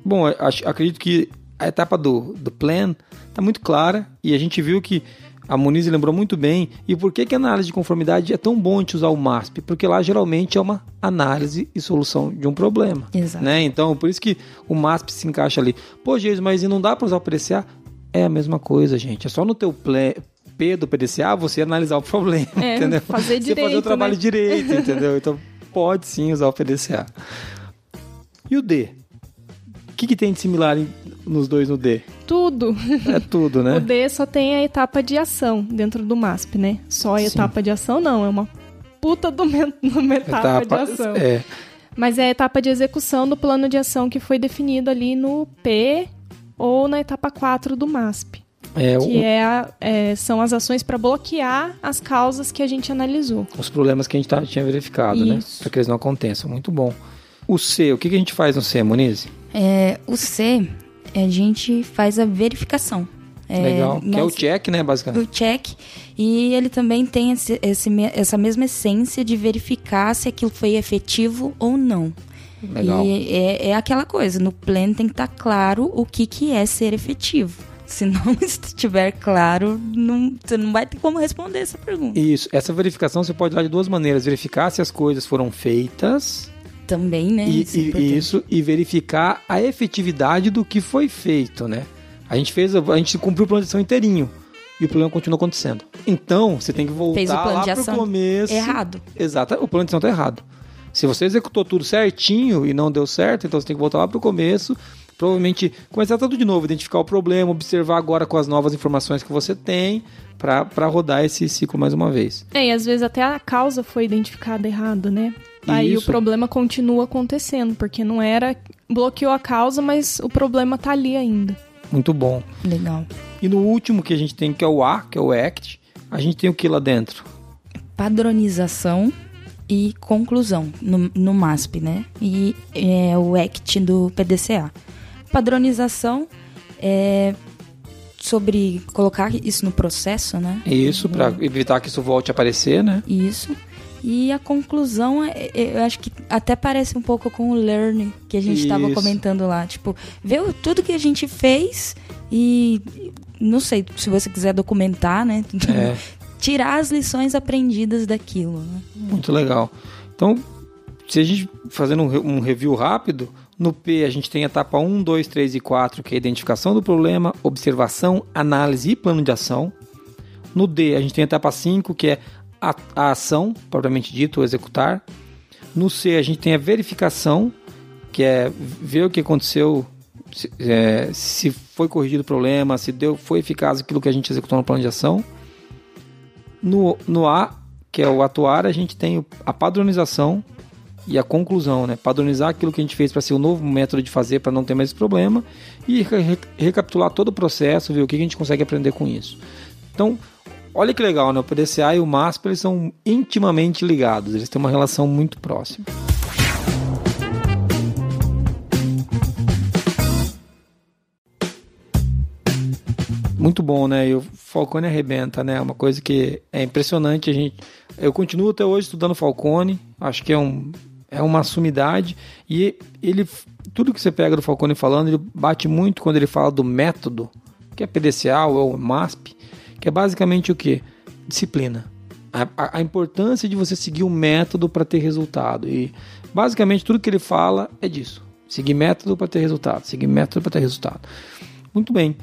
Bom, acho, acredito que a etapa do, do plan está muito clara e a gente viu que a Muniz lembrou muito bem. E por que, que a análise de conformidade é tão bom de usar o MASP? Porque lá geralmente é uma análise e solução de um problema. Exato. Né? Então, por isso que o MASP se encaixa ali. Pô, Jesus, mas e não dá para usar o PDCA? É a mesma coisa, gente. É só no teu P do PDCA você analisar o problema, é, entendeu? Fazer direito, Você fazer o trabalho né? direito, entendeu? Então, pode sim usar o PDCA. E o D? O que, que tem de similar em, nos dois no D? Tudo. É tudo, né? o D só tem a etapa de ação dentro do MASP, né? Só a Sim. etapa de ação não, é uma puta de uma etapa, etapa de ação. É. Mas é a etapa de execução do plano de ação que foi definido ali no P ou na etapa 4 do MASP. É, que o... é, a, é, são as ações para bloquear as causas que a gente analisou. Os problemas que a gente tá, tinha verificado, né? Isso. né? Para que eles não aconteçam. Muito bom. O C, o que, que a gente faz no C, Moniz? É, o C, a gente faz a verificação. É, Legal, que é o check, né, basicamente? O check. E ele também tem esse, esse, essa mesma essência de verificar se aquilo foi efetivo ou não. Legal. E é, é aquela coisa, no plano tem que estar tá claro o que, que é ser efetivo. Se não estiver claro, não, você não vai ter como responder essa pergunta. Isso. Essa verificação você pode dar de duas maneiras: verificar se as coisas foram feitas também, né? E, isso, é e isso, e verificar a efetividade do que foi feito, né? A gente fez, a gente cumpriu o plano de ação inteirinho e o problema continua acontecendo. Então, você tem que voltar lá pro começo. Errado. Exato, o plano de ação tá errado. Se você executou tudo certinho e não deu certo, então você tem que voltar lá pro começo, provavelmente começar tudo de novo, identificar o problema, observar agora com as novas informações que você tem para rodar esse ciclo mais uma vez. É, e às vezes até a causa foi identificada errado, né? Aí Isso. o problema continua acontecendo, porque não era. bloqueou a causa, mas o problema tá ali ainda. Muito bom. Legal. E no último que a gente tem, que é o A, que é o ACT, a gente tem o que lá dentro? Padronização e conclusão no, no MASP, né? E é o ACT do PDCA. Padronização é sobre colocar isso no processo, né? Isso, para evitar que isso volte a aparecer, né? Isso. E a conclusão, é- é- eu acho que até parece um pouco com o learn que a gente estava comentando lá. Tipo, ver tudo que a gente fez e não sei se você quiser documentar, né? É. Tirar as lições aprendidas daquilo. Né? Muito legal. Então, se a gente fazendo um, um review rápido, no P a gente tem a etapa 1, 2, 3 e 4, que é a identificação do problema, observação, análise e plano de ação. No D a gente tem a etapa 5, que é a, a ação, propriamente dito, executar. No C a gente tem a verificação, que é ver o que aconteceu, se, é, se foi corrigido o problema, se deu, foi eficaz aquilo que a gente executou no plano de ação. No, no A, que é o atuar, a gente tem a padronização e a conclusão, né? Padronizar aquilo que a gente fez para ser o novo método de fazer para não ter mais esse problema e re- re- recapitular todo o processo, ver o que a gente consegue aprender com isso. Então, olha que legal, né? O PDCA e o MASP eles são intimamente ligados, eles têm uma relação muito próxima. Muito bom, né? E o Falcone arrebenta, né? Uma coisa que é impressionante. A gente, eu continuo até hoje estudando Falcone. Acho que é, um, é uma sumidade. E ele, tudo que você pega do Falcone falando, ele bate muito quando ele fala do método, que é PDCA ou MASP, que é basicamente o que? Disciplina. A, a- a importância de você seguir o método para ter resultado. E basicamente tudo que ele fala é disso. Seguir método para ter resultado. Seguir método para ter resultado. Muito bem.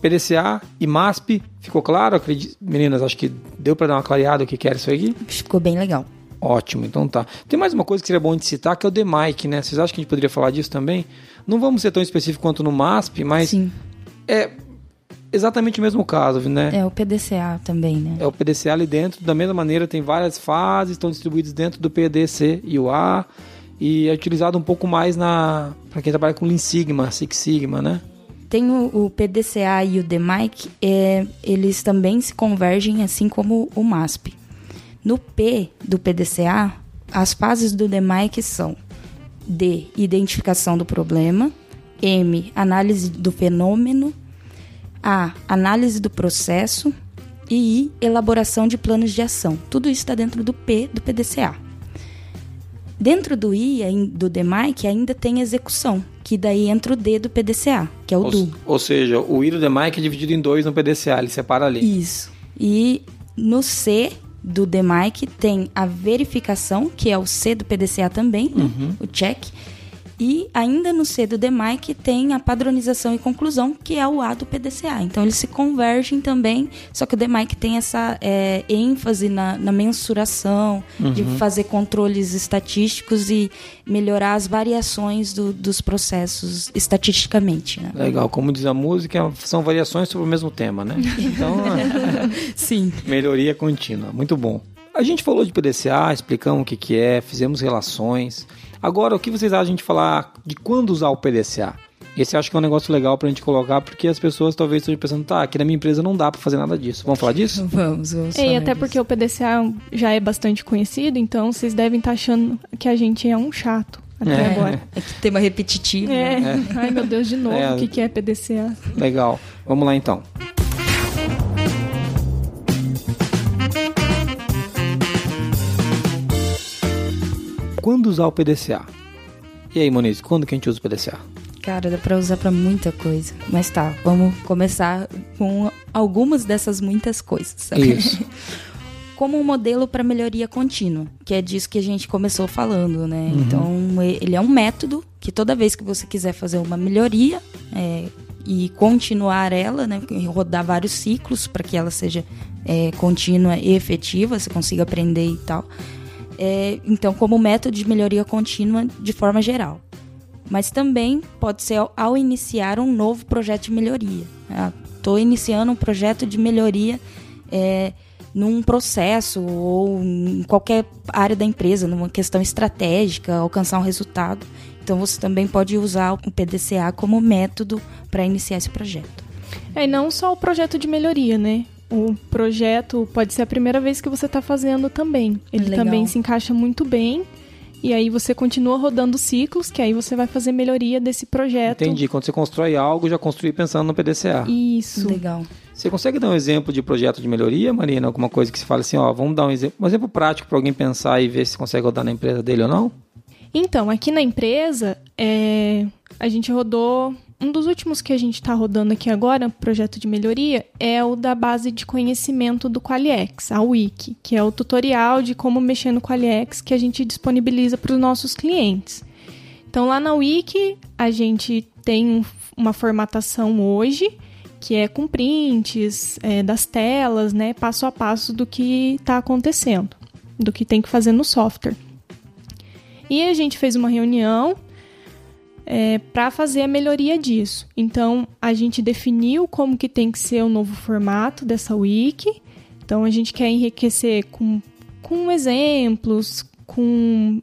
PDCA e MASP, ficou claro? Acredito, meninas, acho que deu para dar uma clareada o que era isso aqui? Ficou bem legal. Ótimo, então tá. Tem mais uma coisa que seria bom de citar, que é o DMIC, né? Vocês acham que a gente poderia falar disso também? Não vamos ser tão específico quanto no MASP, mas Sim, é exatamente o mesmo caso, né? é o PDCA também, né? É o PDCA ali dentro, da mesma maneira, tem várias fases, estão distribuídas dentro do PDC e o A, e é utilizado um pouco mais na para quem trabalha com Lean Sigma, Six Sigma, né? Tem o, o PDCA e o DMIC, é, eles também se convergem assim como o MASP. No P do PDCA, as fases do DMIC são D, identificação do problema, M, análise do fenômeno, A, análise do processo e I, elaboração de planos de ação. Tudo isso está dentro do P do PDCA. Dentro do I, do DMIC, ainda tem execução, que daí entra o D do PDCA, que é o Ou, DO. ou seja, o I do DMIC é dividido em dois no PDCA, ele separa ali. Isso. E no C do DMIC tem a verificação, que é o C do PDCA também, né? o check. E ainda no C do DMIC tem a padronização e conclusão, que é o A do PDCA. Então eles se convergem também, só que o DMIC tem essa é, ênfase na, na mensuração, de fazer controles estatísticos e melhorar as variações do- dos processos estatisticamente. Né? Legal, como diz a música, são variações sobre o mesmo tema, né? Então, Sim. melhoria contínua. Muito bom. A gente falou de PDCA, explicamos o que, que é, fizemos relações. Agora, o que vocês acham de falar de quando usar o PDCA? Esse eu acho que é um negócio legal pra gente colocar, porque as pessoas talvez estejam pensando, tá, aqui na minha empresa não dá pra fazer nada disso. Vamos falar disso? Vamos, vamos. É, e até disso. porque o PDCA já é bastante conhecido, então vocês devem estar achando que a gente é um chato até É. agora. É que tema repetitivo. É. né? Ai, meu Deus, de novo, É. o que, que é PDCA? Legal. Vamos lá então. Quando usar o PDCA? E aí, Moniz, quando que a gente usa o PDCA? Cara, dá pra usar pra muita coisa. Mas tá, vamos começar com algumas dessas muitas coisas. sabe? Isso. Como um modelo para melhoria contínua, que é disso que a gente começou falando, né? Então, e- ele é um método que toda vez que você quiser fazer uma melhoria é, e continuar ela, né? Rodar vários ciclos para que ela seja é, contínua e efetiva, você consiga aprender e tal. É, então, como método de melhoria contínua de forma geral. Mas também pode ser ao, iniciar um novo projeto de melhoria. Estou iniciando um projeto de melhoria é, num processo ou em qualquer área da empresa, numa questão estratégica, alcançar um resultado. Então você também pode usar o PDCA como método para iniciar esse projeto. É, e não só o projeto de melhoria, né? O projeto pode ser a primeira vez que você está fazendo também. Ele Legal. também se encaixa muito bem. E aí você continua rodando ciclos, que aí você vai fazer melhoria desse projeto. Entendi. Quando você constrói algo, já construir pensando no PDCA. Isso. Legal. Você consegue dar um exemplo de projeto de melhoria, Marina? Alguma coisa que se fala assim, ó, vamos dar um exemplo, um exemplo prático para alguém pensar e ver se consegue rodar na empresa dele ou não? Então, aqui na empresa, é, a gente rodou. Um dos últimos que a gente está rodando aqui agora, projeto de melhoria, é o da base de conhecimento do Qualiex, a Wiki, que é o tutorial de como mexer no Qualiex que a gente disponibiliza para os nossos clientes. Então, lá na Wiki, a gente tem uma formatação hoje, que é com prints é, das telas, né, passo a passo do que está acontecendo, do que tem que fazer no software. E a gente fez uma reunião é, para fazer a melhoria disso. Então, a gente definiu como que tem que ser o novo formato dessa wiki. Então, a gente quer enriquecer com, com exemplos, com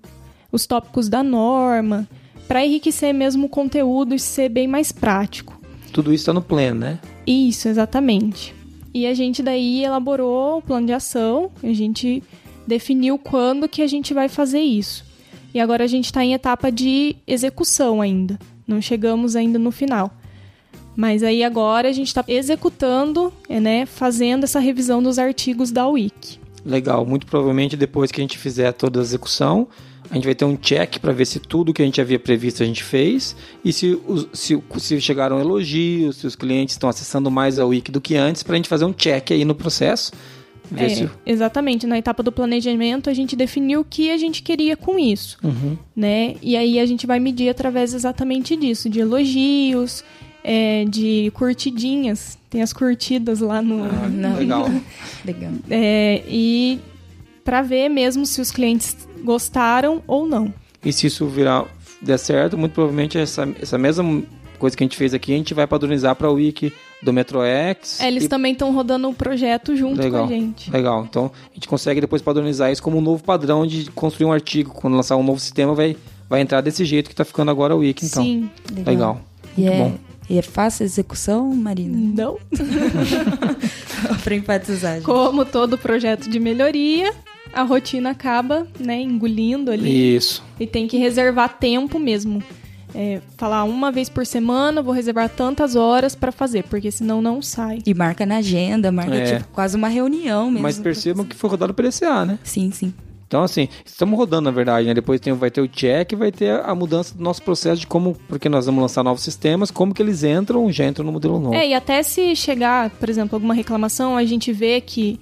os tópicos da norma, para enriquecer mesmo o conteúdo e ser bem mais prático. Tudo isso está no plano, né? Isso, exatamente. E a gente daí elaborou o plano de ação, a gente definiu quando que a gente vai fazer isso. E agora a gente está em etapa de execução ainda. Não chegamos ainda no final. Mas aí agora a gente está executando, né, fazendo essa revisão dos artigos da Wiki. Legal. Muito provavelmente depois que a gente fizer toda a execução, a gente vai ter um check para ver se tudo que a gente havia previsto a gente fez e se, se, se chegaram elogios, se os clientes estão acessando mais a Wiki do que antes, para a gente fazer um check aí no processo. É. Exatamente. Na etapa do planejamento, a gente definiu o que a gente queria com isso. Uhum. Né? E aí a gente vai medir através exatamente disso, de elogios, é, de curtidinhas. Tem as curtidas lá no. Ah, legal. legal. É, e para ver mesmo se os clientes gostaram ou não. E se isso virar der certo, muito provavelmente essa, essa mesma coisa que a gente fez aqui, a gente vai padronizar para o Wiki do MetroX. É, eles e... também estão rodando o um projeto junto legal, com a gente. Legal. Então, a gente consegue depois padronizar isso como um novo padrão de construir um artigo. Quando lançar um novo sistema, vai, vai entrar desse jeito que está ficando agora o Wiki, então. Sim. Legal. legal. Muito é, bom. E é fácil a execução, Marina? Não. para empatizar. Como todo projeto de melhoria, a rotina acaba, né, engolindo ali. Isso. E tem que reservar tempo mesmo. É, falar uma vez por semana, vou reservar tantas horas para fazer, porque senão não sai. E marca na agenda, marca é. tipo quase uma reunião mesmo. Mas percebam que foi rodado pelo ECA, né? Sim, sim. Então, assim, estamos rodando, na verdade, né? Depois tem, vai ter o check vai ter a mudança do nosso processo de como, porque nós vamos lançar novos sistemas, como que eles entram, já entram no modelo novo. É, e até se chegar, por exemplo, alguma reclamação, a gente vê que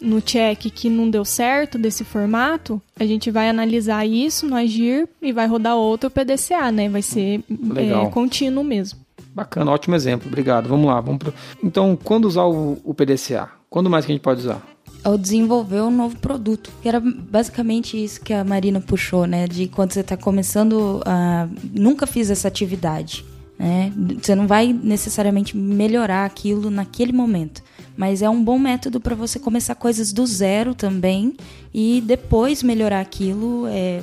no check que não deu certo desse formato, a gente vai analisar isso no Agir e vai rodar outro PDCA, né? Vai ser é, contínuo mesmo. Bacana, ótimo exemplo, obrigado. Vamos lá, vamos pro... Então, quando usar o, o PDCA? Quando mais que a gente pode usar? Ao desenvolver um novo produto. Que era basicamente isso que a Marina puxou, né? De quando você está começando a. Nunca fiz essa atividade. Né? Você não vai necessariamente melhorar aquilo naquele momento mas é um bom método para você começar coisas do zero também e depois melhorar aquilo, é,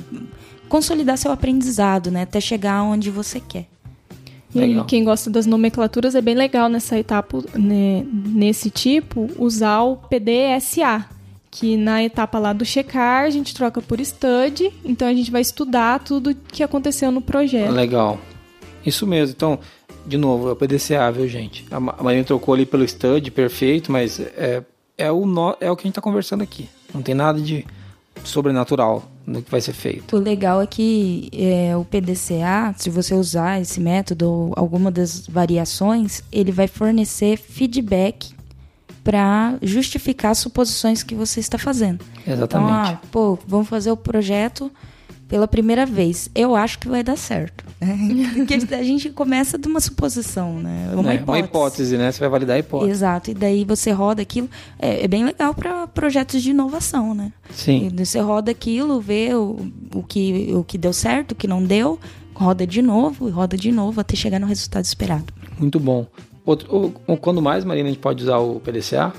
consolidar seu aprendizado, né, até chegar onde você quer. E quem gosta das nomenclaturas é bem legal nessa etapa, né, nesse tipo, usar o PDSA, que na etapa lá do checar a gente troca por study, então a gente vai estudar tudo que aconteceu no projeto. Legal. Isso mesmo. Então, de novo, é o PDCA, viu, gente? A Marina trocou ali pelo stud, perfeito, mas é, é, o, no, é o que a gente está conversando aqui. Não tem nada de sobrenatural no que vai ser feito. O legal é que é, o PDCA, se você usar esse método ou alguma das variações, ele vai fornecer feedback para justificar as suposições que você está fazendo. Exatamente. Então, ah, pô, vamos fazer o projeto pela primeira vez. Eu acho que vai dar certo. Né? Porque a gente começa de uma suposição, né? Uma, é, hipótese. uma hipótese, né? Você vai validar a hipótese. Exato. E daí você roda aquilo. É, é bem legal para projetos de inovação, né? Sim. E você roda aquilo, vê o, o, que, o que deu certo, o que não deu, roda de novo e roda de novo até chegar no resultado esperado. Muito bom. Outro, quando mais, Marina, a gente pode usar o PDCA?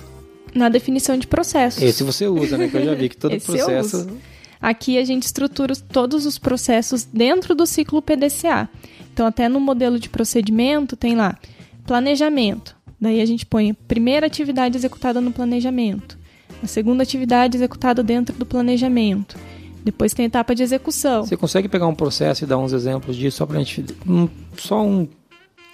Na definição de processos. Esse você usa, né? Que eu já vi que todo processo Aqui a gente estrutura todos os processos dentro do ciclo PDCA. Então, até no modelo de procedimento, tem lá planejamento. Daí a gente põe a primeira atividade executada no planejamento, a segunda atividade executada dentro do planejamento. Depois tem a etapa de execução. Você consegue pegar um processo e dar uns exemplos disso só para a gente. Um, só um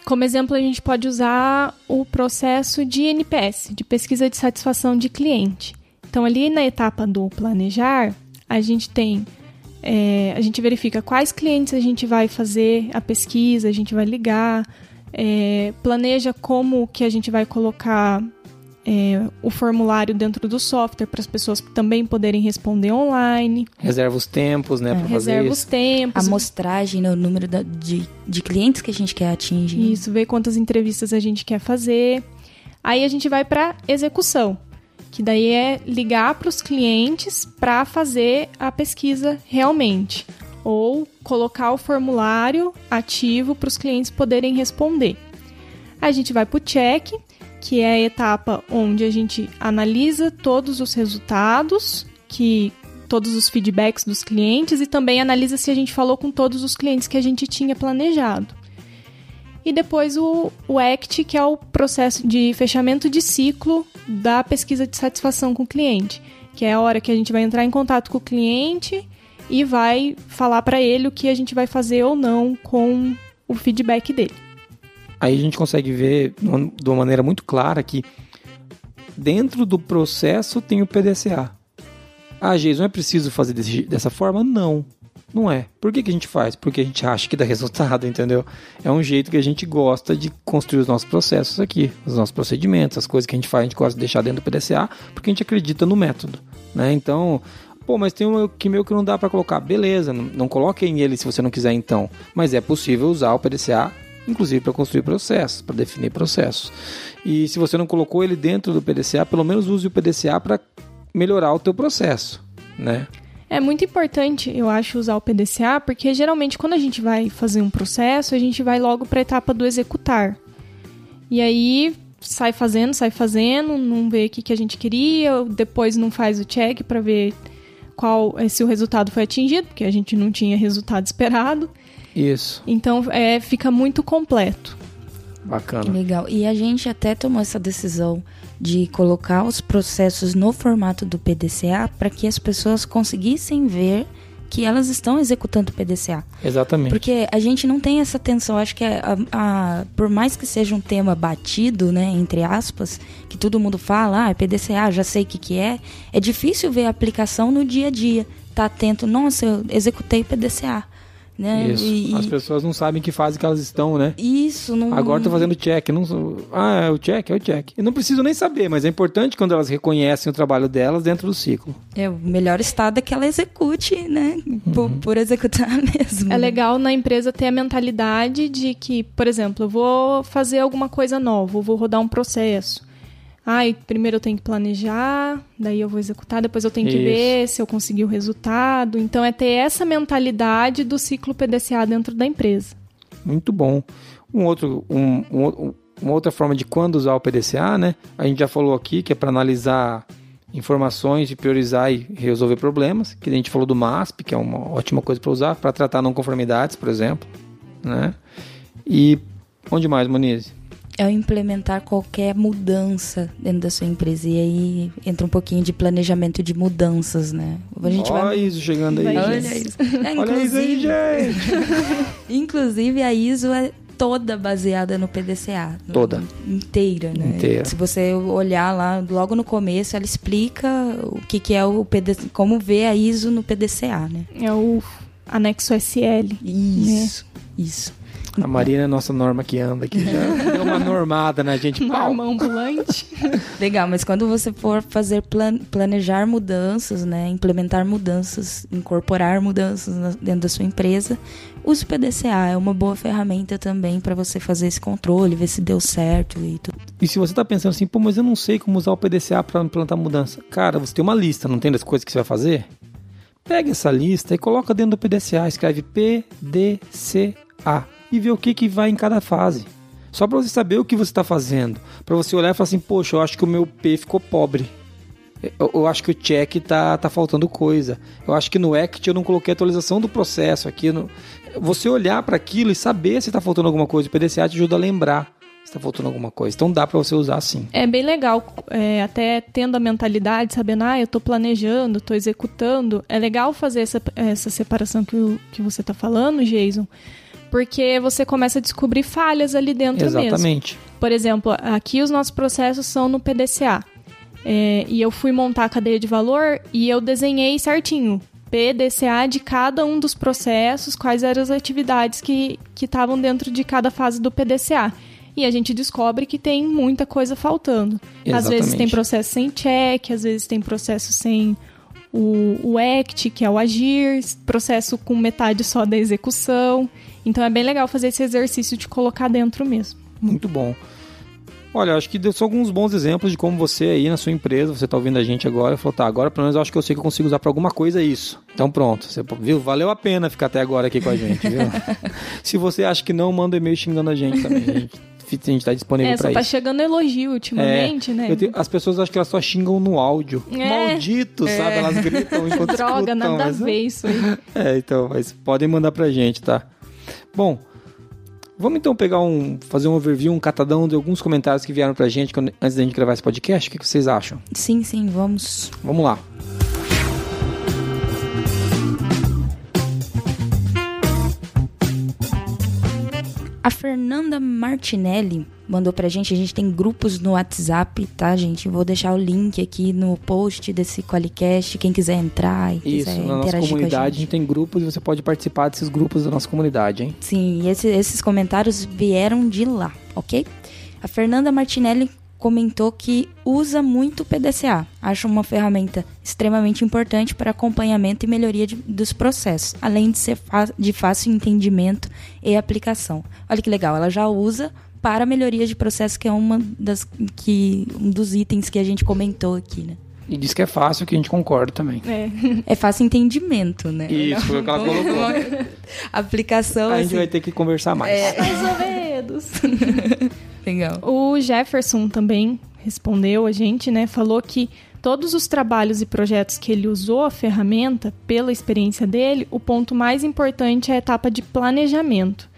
como exemplo, a gente pode usar o processo de NPS, de pesquisa de satisfação de cliente. Então, ali na etapa do planejar, a gente tem. É, a gente verifica quais clientes a gente vai fazer a pesquisa, a gente vai ligar, é, planeja como que a gente vai colocar é, o formulário dentro do software para as pessoas também poderem responder online. Reserva os tempos, né, para fazer Reserva os tempos. Amostragem, né, o número da- de, de clientes que a gente quer atingir. Isso, ver quantas entrevistas a gente quer fazer. Aí a gente vai para execução, que daí é ligar para os clientes para fazer a pesquisa realmente, ou colocar o formulário ativo para os clientes poderem responder. A gente vai para o check, que é a etapa onde a gente analisa todos os resultados, que todos os feedbacks dos clientes e também analisa se a gente falou com todos os clientes que a gente tinha planejado. E depois o, o ACT, que é o processo de fechamento de ciclo da pesquisa de satisfação com o cliente, que é a hora que a gente vai entrar em contato com o cliente e vai falar para ele o que a gente vai fazer ou não com o feedback dele. Aí a gente consegue ver de uma- maneira muito clara que dentro do processo tem o PDCA. Ah, Jason, é preciso fazer desse- dessa forma? Não. Não é. Por que, que a gente faz? Porque a gente acha que dá resultado, entendeu? É um jeito que a gente gosta de construir os nossos processos aqui, os nossos procedimentos, as coisas que a gente faz, a gente gosta de deixar dentro do PDCA, porque a gente acredita no método, né? Então, pô, mas tem um que meu que não dá para colocar. Beleza, não, não coloquem ele se você não quiser então, mas é possível usar o PDCA inclusive para construir processos, para definir processos. E se você não colocou ele dentro do PDCA, pelo menos use o PDCA para melhorar o teu processo, né? É muito importante, eu acho, usar o PDCA, porque geralmente quando a gente vai fazer um processo, a gente vai logo para a etapa do executar. E aí sai fazendo, sai fazendo, não vê o que, que a gente queria, depois não faz o check para ver qual eh, se o resultado foi atingido, porque a gente não tinha resultado esperado. Isso, Então é, fica muito completo. bacana. Legal. E a gente até tomou essa decisão de colocar os processos no formato do PDCA para que as pessoas conseguissem ver que elas estão executando o PDCA. Exatamente. Porque a gente não tem essa atenção. Acho que a- a- por mais que seja um tema batido, né, entre aspas, que todo mundo fala, ah, é PDCA, já sei o que, que é, é difícil ver a aplicação no dia a dia. Tá atento, nossa, eu executei PDCA. Né? Isso. E- As pessoas não sabem que fase que elas estão, né? Isso, não. Agora tô fazendo check. Não... Ah, é o check? É o check. Eu não preciso nem saber, mas é importante quando elas reconhecem o trabalho delas dentro do ciclo. É, o melhor estado é que ela execute, né? Por, por executar mesmo. É legal na empresa ter a mentalidade de que, por exemplo, eu vou fazer alguma coisa nova, vou rodar um processo. Ai, primeiro eu tenho que planejar, daí eu vou executar, depois eu tenho que Isso. ver se eu consegui o resultado. Então é ter essa mentalidade do ciclo PDCA dentro da empresa. Muito bom. Um outro, um, um uma outra forma de quando usar o PDCA, né? A gente já falou aqui que é para analisar informações e priorizar e resolver problemas. Que a gente falou do MASP, que é uma ótima coisa para usar para tratar não conformidades, por exemplo, né? E onde mais, Moniz? É o implementar qualquer mudança dentro da sua empresa. E aí entra um pouquinho de planejamento de mudanças, né? A gente Olha vai. isso chegando aí. Olha gente. isso. É, Olha isso aí, inclusive, gente. inclusive, a ISO é toda baseada no PDCA. no- Toda. Inteira, né? Inteira. Se você olhar lá, logo no começo, ela explica o que, que é o PDCA, como ver a ISO no PDCA, né? É o anexo SL. Isso, isso. A Marina é nossa norma que anda aqui. Já deu uma normada na gente. Pau. Norma ambulante. Legal, mas quando você for fazer plan- planejar mudanças, né, implementar mudanças, incorporar mudanças na- dentro da sua empresa, use o PDCA, é uma boa ferramenta também para você fazer esse controle, ver se deu certo e tudo. E se você tá pensando assim, pô, mas eu não sei como usar o PDCA para implantar mudança. Cara, você tem uma lista, não tem das coisas que você vai fazer? Pega essa lista e coloca dentro do PDCA, escreve PDCA e vê o que, que vai em cada fase. Só para você saber o que você está fazendo. Para você olhar e falar assim, poxa, eu acho que o meu P ficou pobre. Eu, eu acho que o check tá, tá faltando coisa. Eu acho que no ACT eu não coloquei atualização do processo aqui. No... Você olhar para aquilo e saber se está faltando alguma coisa. O PDCA te ajuda a lembrar está faltando alguma coisa. Então dá para você usar sim. É bem legal, é, até tendo a mentalidade, sabendo, ah, eu tô planejando, tô executando. É legal fazer essa, essa separação que, que você tá falando, Jason, Porque você começa a descobrir falhas ali dentro mesmo. Exatamente. Por exemplo, aqui os nossos processos são no PDCA. É, e eu fui montar a cadeia de valor e eu desenhei certinho. PDCA de cada um dos processos, quais eram as atividades que estavam dentro de cada fase do PDCA. E a gente descobre que tem muita coisa faltando. Às vezes tem Exatamente. processo sem check, às vezes tem processo sem o, o ACT, que é o agir, processo com metade só da execução. Então é bem legal fazer esse exercício de colocar dentro mesmo. Muito bom. Olha, acho que deu só alguns bons exemplos de como você aí na sua empresa, você tá ouvindo a gente agora, falou, tá, agora pelo menos eu acho que eu sei que eu consigo usar pra alguma coisa isso. Então pronto, você viu? Valeu a pena ficar até agora aqui com a gente, viu? Se você acha que não, manda um e-mail xingando a gente também. A gente, a gente tá disponível É, pra só tá isso. chegando elogio ultimamente, né? Eu tenho- as pessoas acham que elas só xingam no áudio. É. Maldito, sabe? Elas gritam enquanto Droga, escutam, nada a mas- ver isso aí. É, então, mas podem mandar pra gente, tá? Bom, vamos então pegar um. fazer um overview, um catadão de alguns comentários que vieram pra gente quando- antes da gente gravar esse podcast. O que que vocês acham? Sim, sim, vamos. Vamos lá. A Fernanda Martinelli mandou pra gente. A gente tem grupos no WhatsApp, tá, gente? Vou deixar o link aqui no post desse Qualicast. Quem quiser entrar e Isso, quiser na nossa interagir com a comunidade a gente. gente tem grupos e você pode participar desses grupos da nossa comunidade, hein? Sim, e esse- esses comentários vieram de lá, ok? A Fernanda Martinelli comentou que usa muito o PDCA. Acha uma ferramenta extremamente importante para acompanhamento e melhoria de- dos processos, além de ser de fácil entendimento e aplicação. Olha que legal, ela já usa para melhoria de processo, que é uma das que um dos itens que a gente comentou aqui, né? E diz que é fácil, que a gente concorda também. É. É fácil entendimento, né? Isso, foi o que ela colocou. Aplicação A gente assim, vai ter que conversar mais. Mais ou menos. legal. O Jefferson também respondeu a gente, né? Falou que todos os trabalhos e projetos que ele usou a ferramenta, pela experiência dele, o ponto mais importante é a etapa de planejamento,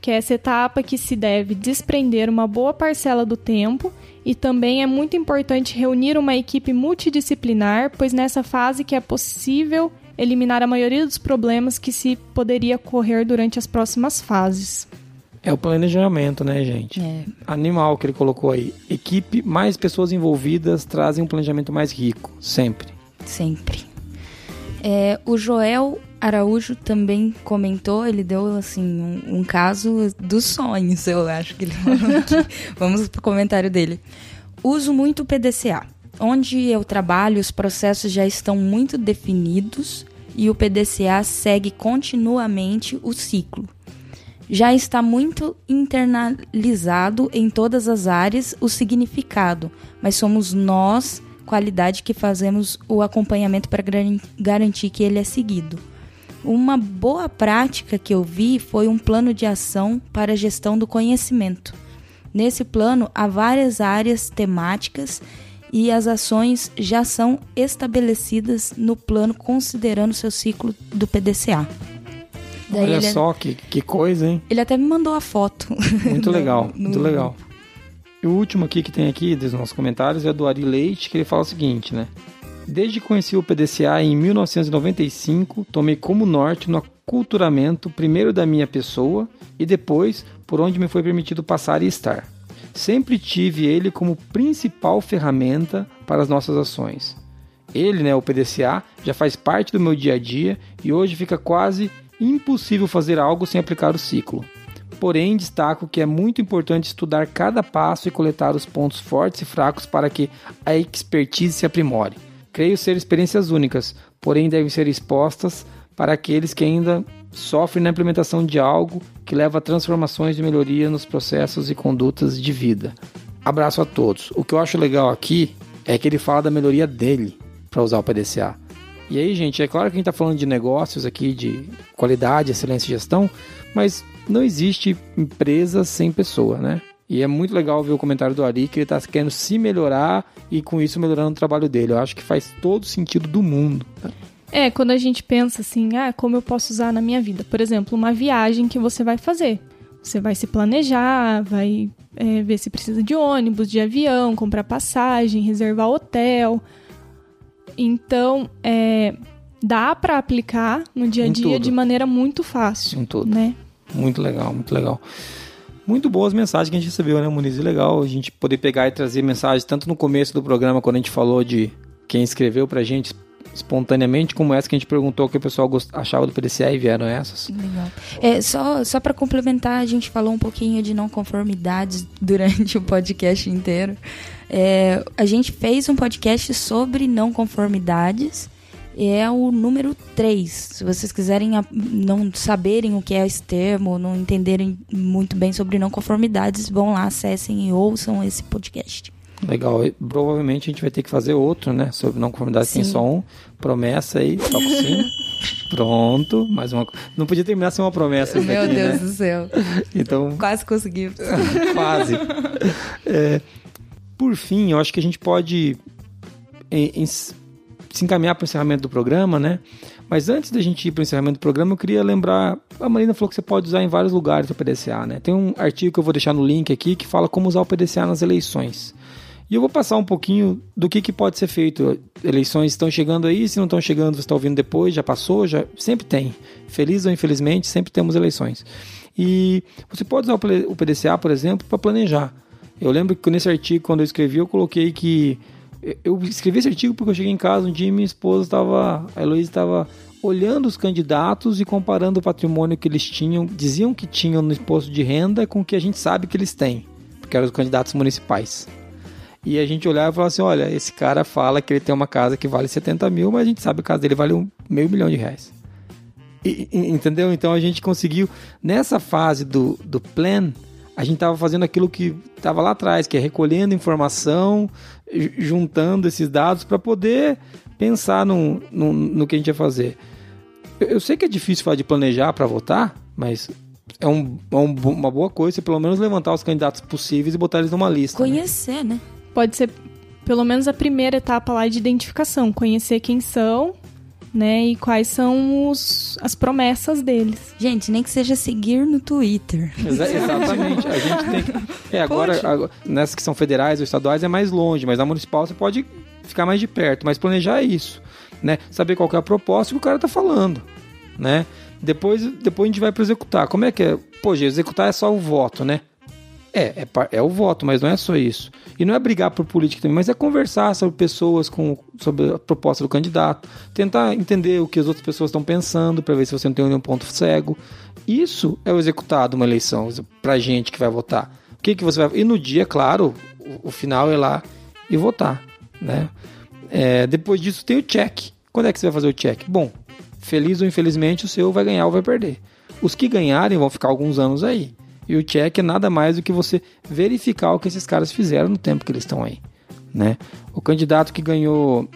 que é essa etapa que se deve desprender uma boa parcela do tempo e também é muito importante reunir uma equipe multidisciplinar, pois nessa fase que é possível eliminar a maioria dos problemas que se poderia ocorrer durante as próximas fases. É o planejamento, né, gente? É. Animal que ele colocou aí. Equipe, mais pessoas envolvidas trazem um planejamento mais rico, sempre. Sempre. É, o Joel Araújo também comentou, ele deu assim um, um caso dos sonhos, eu acho que ele falou aqui. Vamos pro comentário dele. Uso muito o PDCA. Onde eu trabalho, os processos já estão muito definidos e o PDCA segue continuamente o ciclo. Já está muito internalizado em todas as áreas o significado, mas somos nós, qualidade, que fazemos o acompanhamento para garantir que ele é seguido. Uma boa prática que eu vi foi um plano de ação para a gestão do conhecimento. Nesse plano há várias áreas temáticas e as ações já são estabelecidas no plano considerando seu ciclo do PDCA. Daí Olha ele- só que, que coisa, hein? ele até me mandou a foto. Muito No- legal, no- muito legal. E o último aqui que tem aqui dos nossos comentários é do Ari Leite, que ele fala o seguinte, né? Desde que conheci o PDCA em 1995, tomei como norte no aculturamento primeiro da minha pessoa e depois por onde me foi permitido passar e estar. Sempre tive ele como principal ferramenta para as nossas ações. Ele, né, o PDCA, já faz parte do meu dia a dia e hoje fica quase impossível fazer algo sem aplicar o ciclo. Porém, destaco que é muito importante estudar cada passo e coletar os pontos fortes e fracos para que a expertise se aprimore. Creio ser experiências únicas, porém devem ser expostas para aqueles que ainda sofrem na implementação de algo que leva a transformações e melhoria nos processos e condutas de vida. Abraço a todos. O que eu acho legal aqui é que ele fala da melhoria dele para usar o PDCA. E aí, gente, é claro que a gente está falando de negócios aqui, de qualidade, excelência e gestão, mas não existe empresa sem pessoa, né? E é muito legal ver o comentário do Ari, que ele está querendo se melhorar e com isso melhorando o trabalho dele. Eu acho que faz todo sentido do mundo. É, quando a gente pensa assim, ah, como eu posso usar na minha vida? Por exemplo, uma viagem que você vai fazer. Você vai se planejar, vai é, ver se precisa de ônibus, de avião, comprar passagem, reservar hotel. Então, é, dá para aplicar no dia a dia de maneira muito fácil, Em tudo. né? Muito legal, muito legal. Muito boas mensagens que a gente recebeu, né, Muniz? Legal a gente poder pegar e trazer mensagens tanto no começo do programa, quando a gente falou de quem escreveu pra gente espontaneamente, como essa que a gente perguntou o que o pessoal achava do PDCA e vieram essas. Legal. É, só só para complementar, a gente falou um pouquinho de não conformidades durante o podcast inteiro. É, a gente fez um podcast sobre não conformidades. É o número 3. Se vocês quiserem não saberem o que é esse termo, não entenderem muito bem sobre não conformidades, vão lá, acessem e ouçam esse podcast. Legal. E provavelmente a gente vai ter que fazer outro, né? Sobre não conformidade, tem Sim. só um. Promessa aí, toca sino. Pronto. Mais uma. Não podia terminar sem uma promessa. Meu Deus né? do céu. Então, Quase conseguimos. Quase. É, por fim, eu acho que a gente pode em- em se encaminhar para o encerramento do programa, né? Mas antes da gente ir para o encerramento do programa, eu queria lembrar. A Marina falou que você pode usar em vários lugares o PDCA, né? Tem um artigo que eu vou deixar no link aqui que fala como usar o PDCA nas eleições. E eu vou passar um pouquinho do que, que pode ser feito. Eleições estão chegando aí, se não estão chegando, você está ouvindo depois, já passou, já sempre tem. Feliz ou infelizmente, sempre temos eleições. E você pode usar o PDCA, por exemplo, para planejar. Eu lembro que nesse artigo, quando eu escrevi, eu coloquei que. Eu escrevi esse artigo porque eu cheguei em casa um dia e minha esposa estava. A Heloísa estava olhando os candidatos e comparando o patrimônio que eles tinham, diziam que tinham no imposto de renda com o que a gente sabe que eles têm, porque eram os candidatos municipais. E a gente olhava e falava assim: olha, esse cara fala que ele tem uma casa que vale 70 mil, mas a gente sabe que a casa dele vale um meio milhão de reais. E- e- entendeu? Então a gente conseguiu, nessa fase do, do plan, a gente estava fazendo aquilo que estava lá atrás, que é recolhendo informação, ju- juntando esses dados para poder pensar no, no, no que a gente ia fazer. Eu, eu sei que é difícil falar de planejar para votar, mas é, um, é um uma boa coisa você pelo menos levantar os candidatos possíveis e botar eles numa lista. né? Conhecer, né? Pode ser pelo menos a primeira etapa lá de identificação, conhecer quem são, né, e quais são os, as promessas deles. Gente, nem que seja seguir no Twitter. Exa- exatamente. A gente tem que. É, agora, agora, nessas que são federais ou estaduais é mais longe, mas na municipal você pode ficar mais de perto. Mas planejar é isso. Né? Saber qual que é a proposta que o cara tá falando. Né? Depois, depois a gente vai para executar. Como é que é? Pô, executar é só o voto, né? É, é, é o voto, mas não é só isso. E não é brigar por política também, mas é conversar sobre pessoas, com, sobre a proposta do candidato, tentar entender o que as outras pessoas estão pensando, para ver se você não tem nenhum ponto cego. Isso é o executado uma eleição, pra gente que vai votar. O que, que você vai. E no dia, claro, o, o final é lá e votar. Né? É, depois disso tem o check. Quando é que você vai fazer o check? Bom, feliz ou infelizmente, o seu vai ganhar ou vai perder. Os que ganharem vão ficar alguns anos aí. E o check é nada mais do que você verificar o que esses caras fizeram no tempo que eles estão aí. Né? O candidato que ganhou,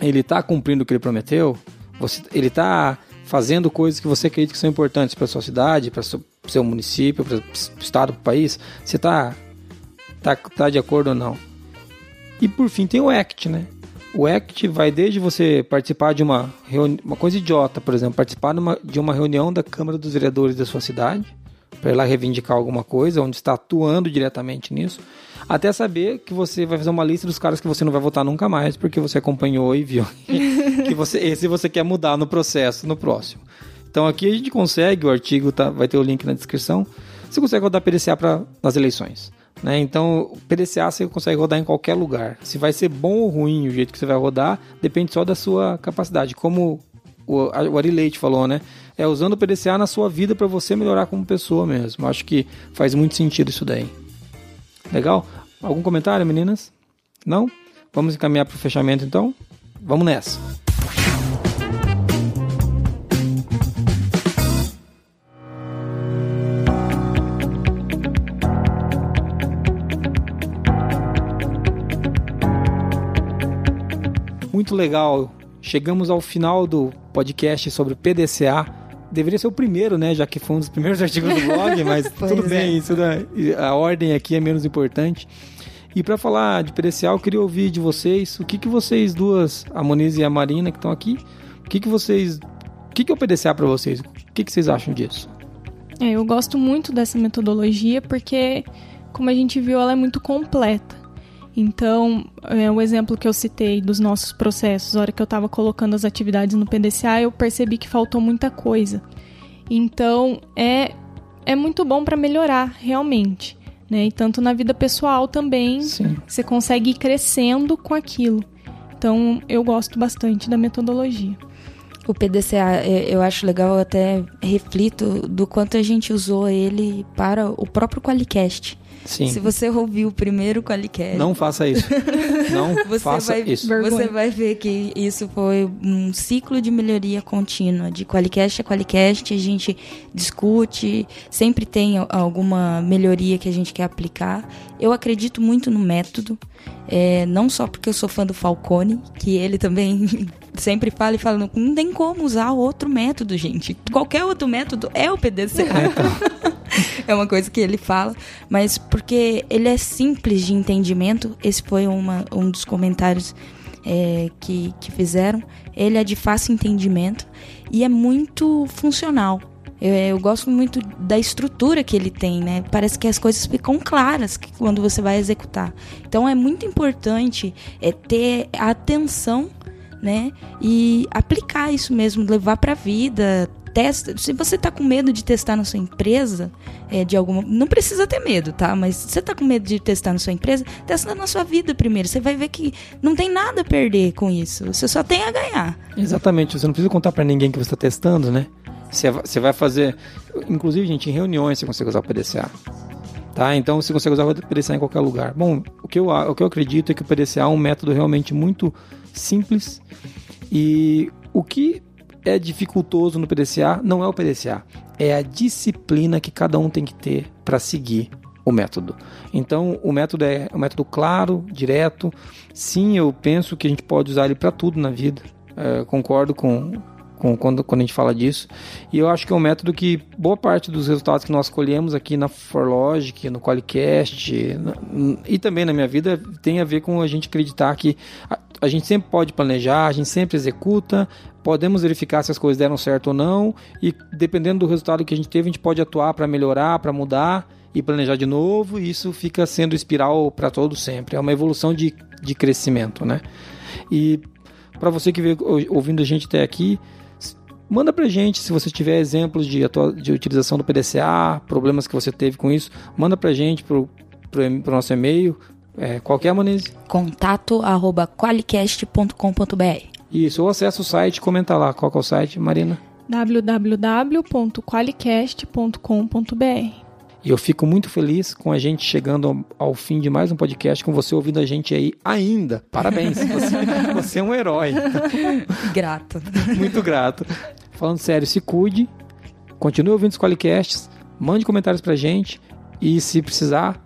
ele está cumprindo o que ele prometeu? Você, ele está fazendo coisas que você acredita que são importantes para sua cidade, para o seu município, para o estado, para o país? Você está tá, tá de acordo ou não? E por fim tem o ACT, né? O ACT vai desde você participar de uma uma coisa idiota, por exemplo, participar de uma, de uma reunião da Câmara dos Vereadores da sua cidade, para ir lá reivindicar alguma coisa, onde está atuando diretamente nisso, até saber que você vai fazer uma lista dos caras que você não vai votar nunca mais, porque você acompanhou e viu que você, esse você quer mudar no processo, no próximo. Então aqui a gente consegue, o artigo tá, vai ter o link na descrição, você consegue rodar PDCA pra, nas eleições. Né? Então, PDCA você consegue rodar em qualquer lugar. Se vai ser bom ou ruim o jeito que você vai rodar, depende só da sua capacidade. Como o, o Ari Leite falou, né? É usando o PDCA na sua vida para você melhorar como pessoa mesmo. Acho que faz muito sentido isso daí. Legal? Algum comentário, meninas? Não? Vamos encaminhar para o fechamento então? Vamos nessa. Muito legal. Chegamos ao final do podcast sobre o PDCA. Deveria ser o primeiro, né? Já que foi um dos primeiros artigos do blog, mas tudo é. bem, isso da- a ordem aqui é menos importante. E para falar de PDCA, eu queria ouvir de vocês o que, que vocês duas, a Moniz e a Marina, que estão aqui, o que, que vocês. O que, que é o PDCA para vocês? O que, que vocês acham disso? É, eu gosto muito dessa metodologia porque, como a gente viu, ela é muito completa. Então, é, o exemplo que eu citei dos nossos processos, a hora que eu estava colocando as atividades no PDCA, eu percebi que faltou muita coisa. Então, é, é muito bom para melhorar, realmente. Né? E tanto na vida pessoal também, Sim. você consegue ir crescendo com aquilo. Então, eu gosto bastante da metodologia. O PDCA, é, eu acho legal, eu até reflito do quanto a gente usou ele para o próprio Qualicast. Sim. Se você ouviu o primeiro Qualicast, Não faça isso. Não você faça vai, isso. Vergonha. Você vai ver que isso foi um ciclo de melhoria contínua. De Qualicast a Qualicast, a gente discute, sempre tem alguma melhoria que a gente quer aplicar. Eu acredito muito no método, é, não só porque eu sou fã do Falcone, que ele também sempre fala e fala, não tem como usar outro método, gente. Qualquer outro método é o PDCA. é uma coisa que ele fala, mas porque ele é simples de entendimento, esse foi uma, um dos comentários é, que, que fizeram. Ele é de fácil entendimento e é muito funcional. Eu, eu, gosto muito da estrutura que ele tem, né? Parece que as coisas ficam claras quando você vai executar. Então é muito importante é, ter a atenção, né? E aplicar isso mesmo, levar para a vida, testa. Se você tá com medo de testar na sua empresa, é, de alguma. Não precisa ter medo, tá? Mas se você tá com medo de testar na sua empresa, testa na sua vida primeiro. Você vai ver que não tem nada a perder com isso. Você só tem a ganhar. Exatamente. Você não precisa contar para ninguém que você está testando, né? Você vai fazer. Inclusive, gente, em reuniões você consegue usar o PDCA. Tá? Então você consegue usar o PDCA em qualquer lugar. Bom, o que, eu, o que eu acredito é que o PDCA é um método realmente muito simples. E o que é dificultoso no PDCA não é o PDCA, é a disciplina que cada um tem que ter para seguir o método. Então, o método é um método claro, direto. Sim, eu penso que a gente pode usar ele para tudo na vida. É, concordo com, com quando, quando a gente fala disso. E eu acho que é um método que boa parte dos resultados que nós colhemos aqui na ForLogic, no Qualicast e também na minha vida tem a ver com a gente acreditar que a, gente sempre pode planejar, a gente sempre executa, podemos verificar se as coisas deram certo ou não e dependendo do resultado que a gente teve, a gente pode atuar para melhorar, para mudar e planejar de novo, e isso fica sendo espiral para todo sempre. É uma evolução de, de crescimento, né? E para você que veio ouvindo a gente até aqui, manda pra gente se você tiver exemplos de, de utilização do PDCA, problemas que você teve com isso, manda pra gente pro, pro, pro nosso e-mail, é, qual que é, Monize? Contato arroba qualicast.com.br Isso, ou acessa o site, comenta lá, qual que é o site, Marina? www.qualicast.com.br E eu fico muito feliz com a gente chegando ao, ao, fim de mais um podcast, com você ouvindo a gente aí ainda. Parabéns, você, você é um herói. Grato. Muito grato. Falando sério, se cuide, continue ouvindo os Qualicasts, mande comentários pra gente e se precisar,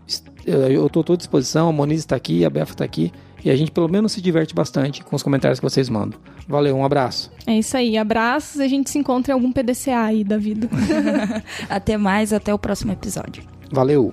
eu estou à disposição, a Moniz está aqui, a Befa está aqui. E a gente pelo menos se diverte bastante com os comentários que vocês mandam. Valeu, um abraço. É isso aí, abraços. A gente se encontra em algum PDCA aí da vida. até mais, até o próximo episódio. Valeu.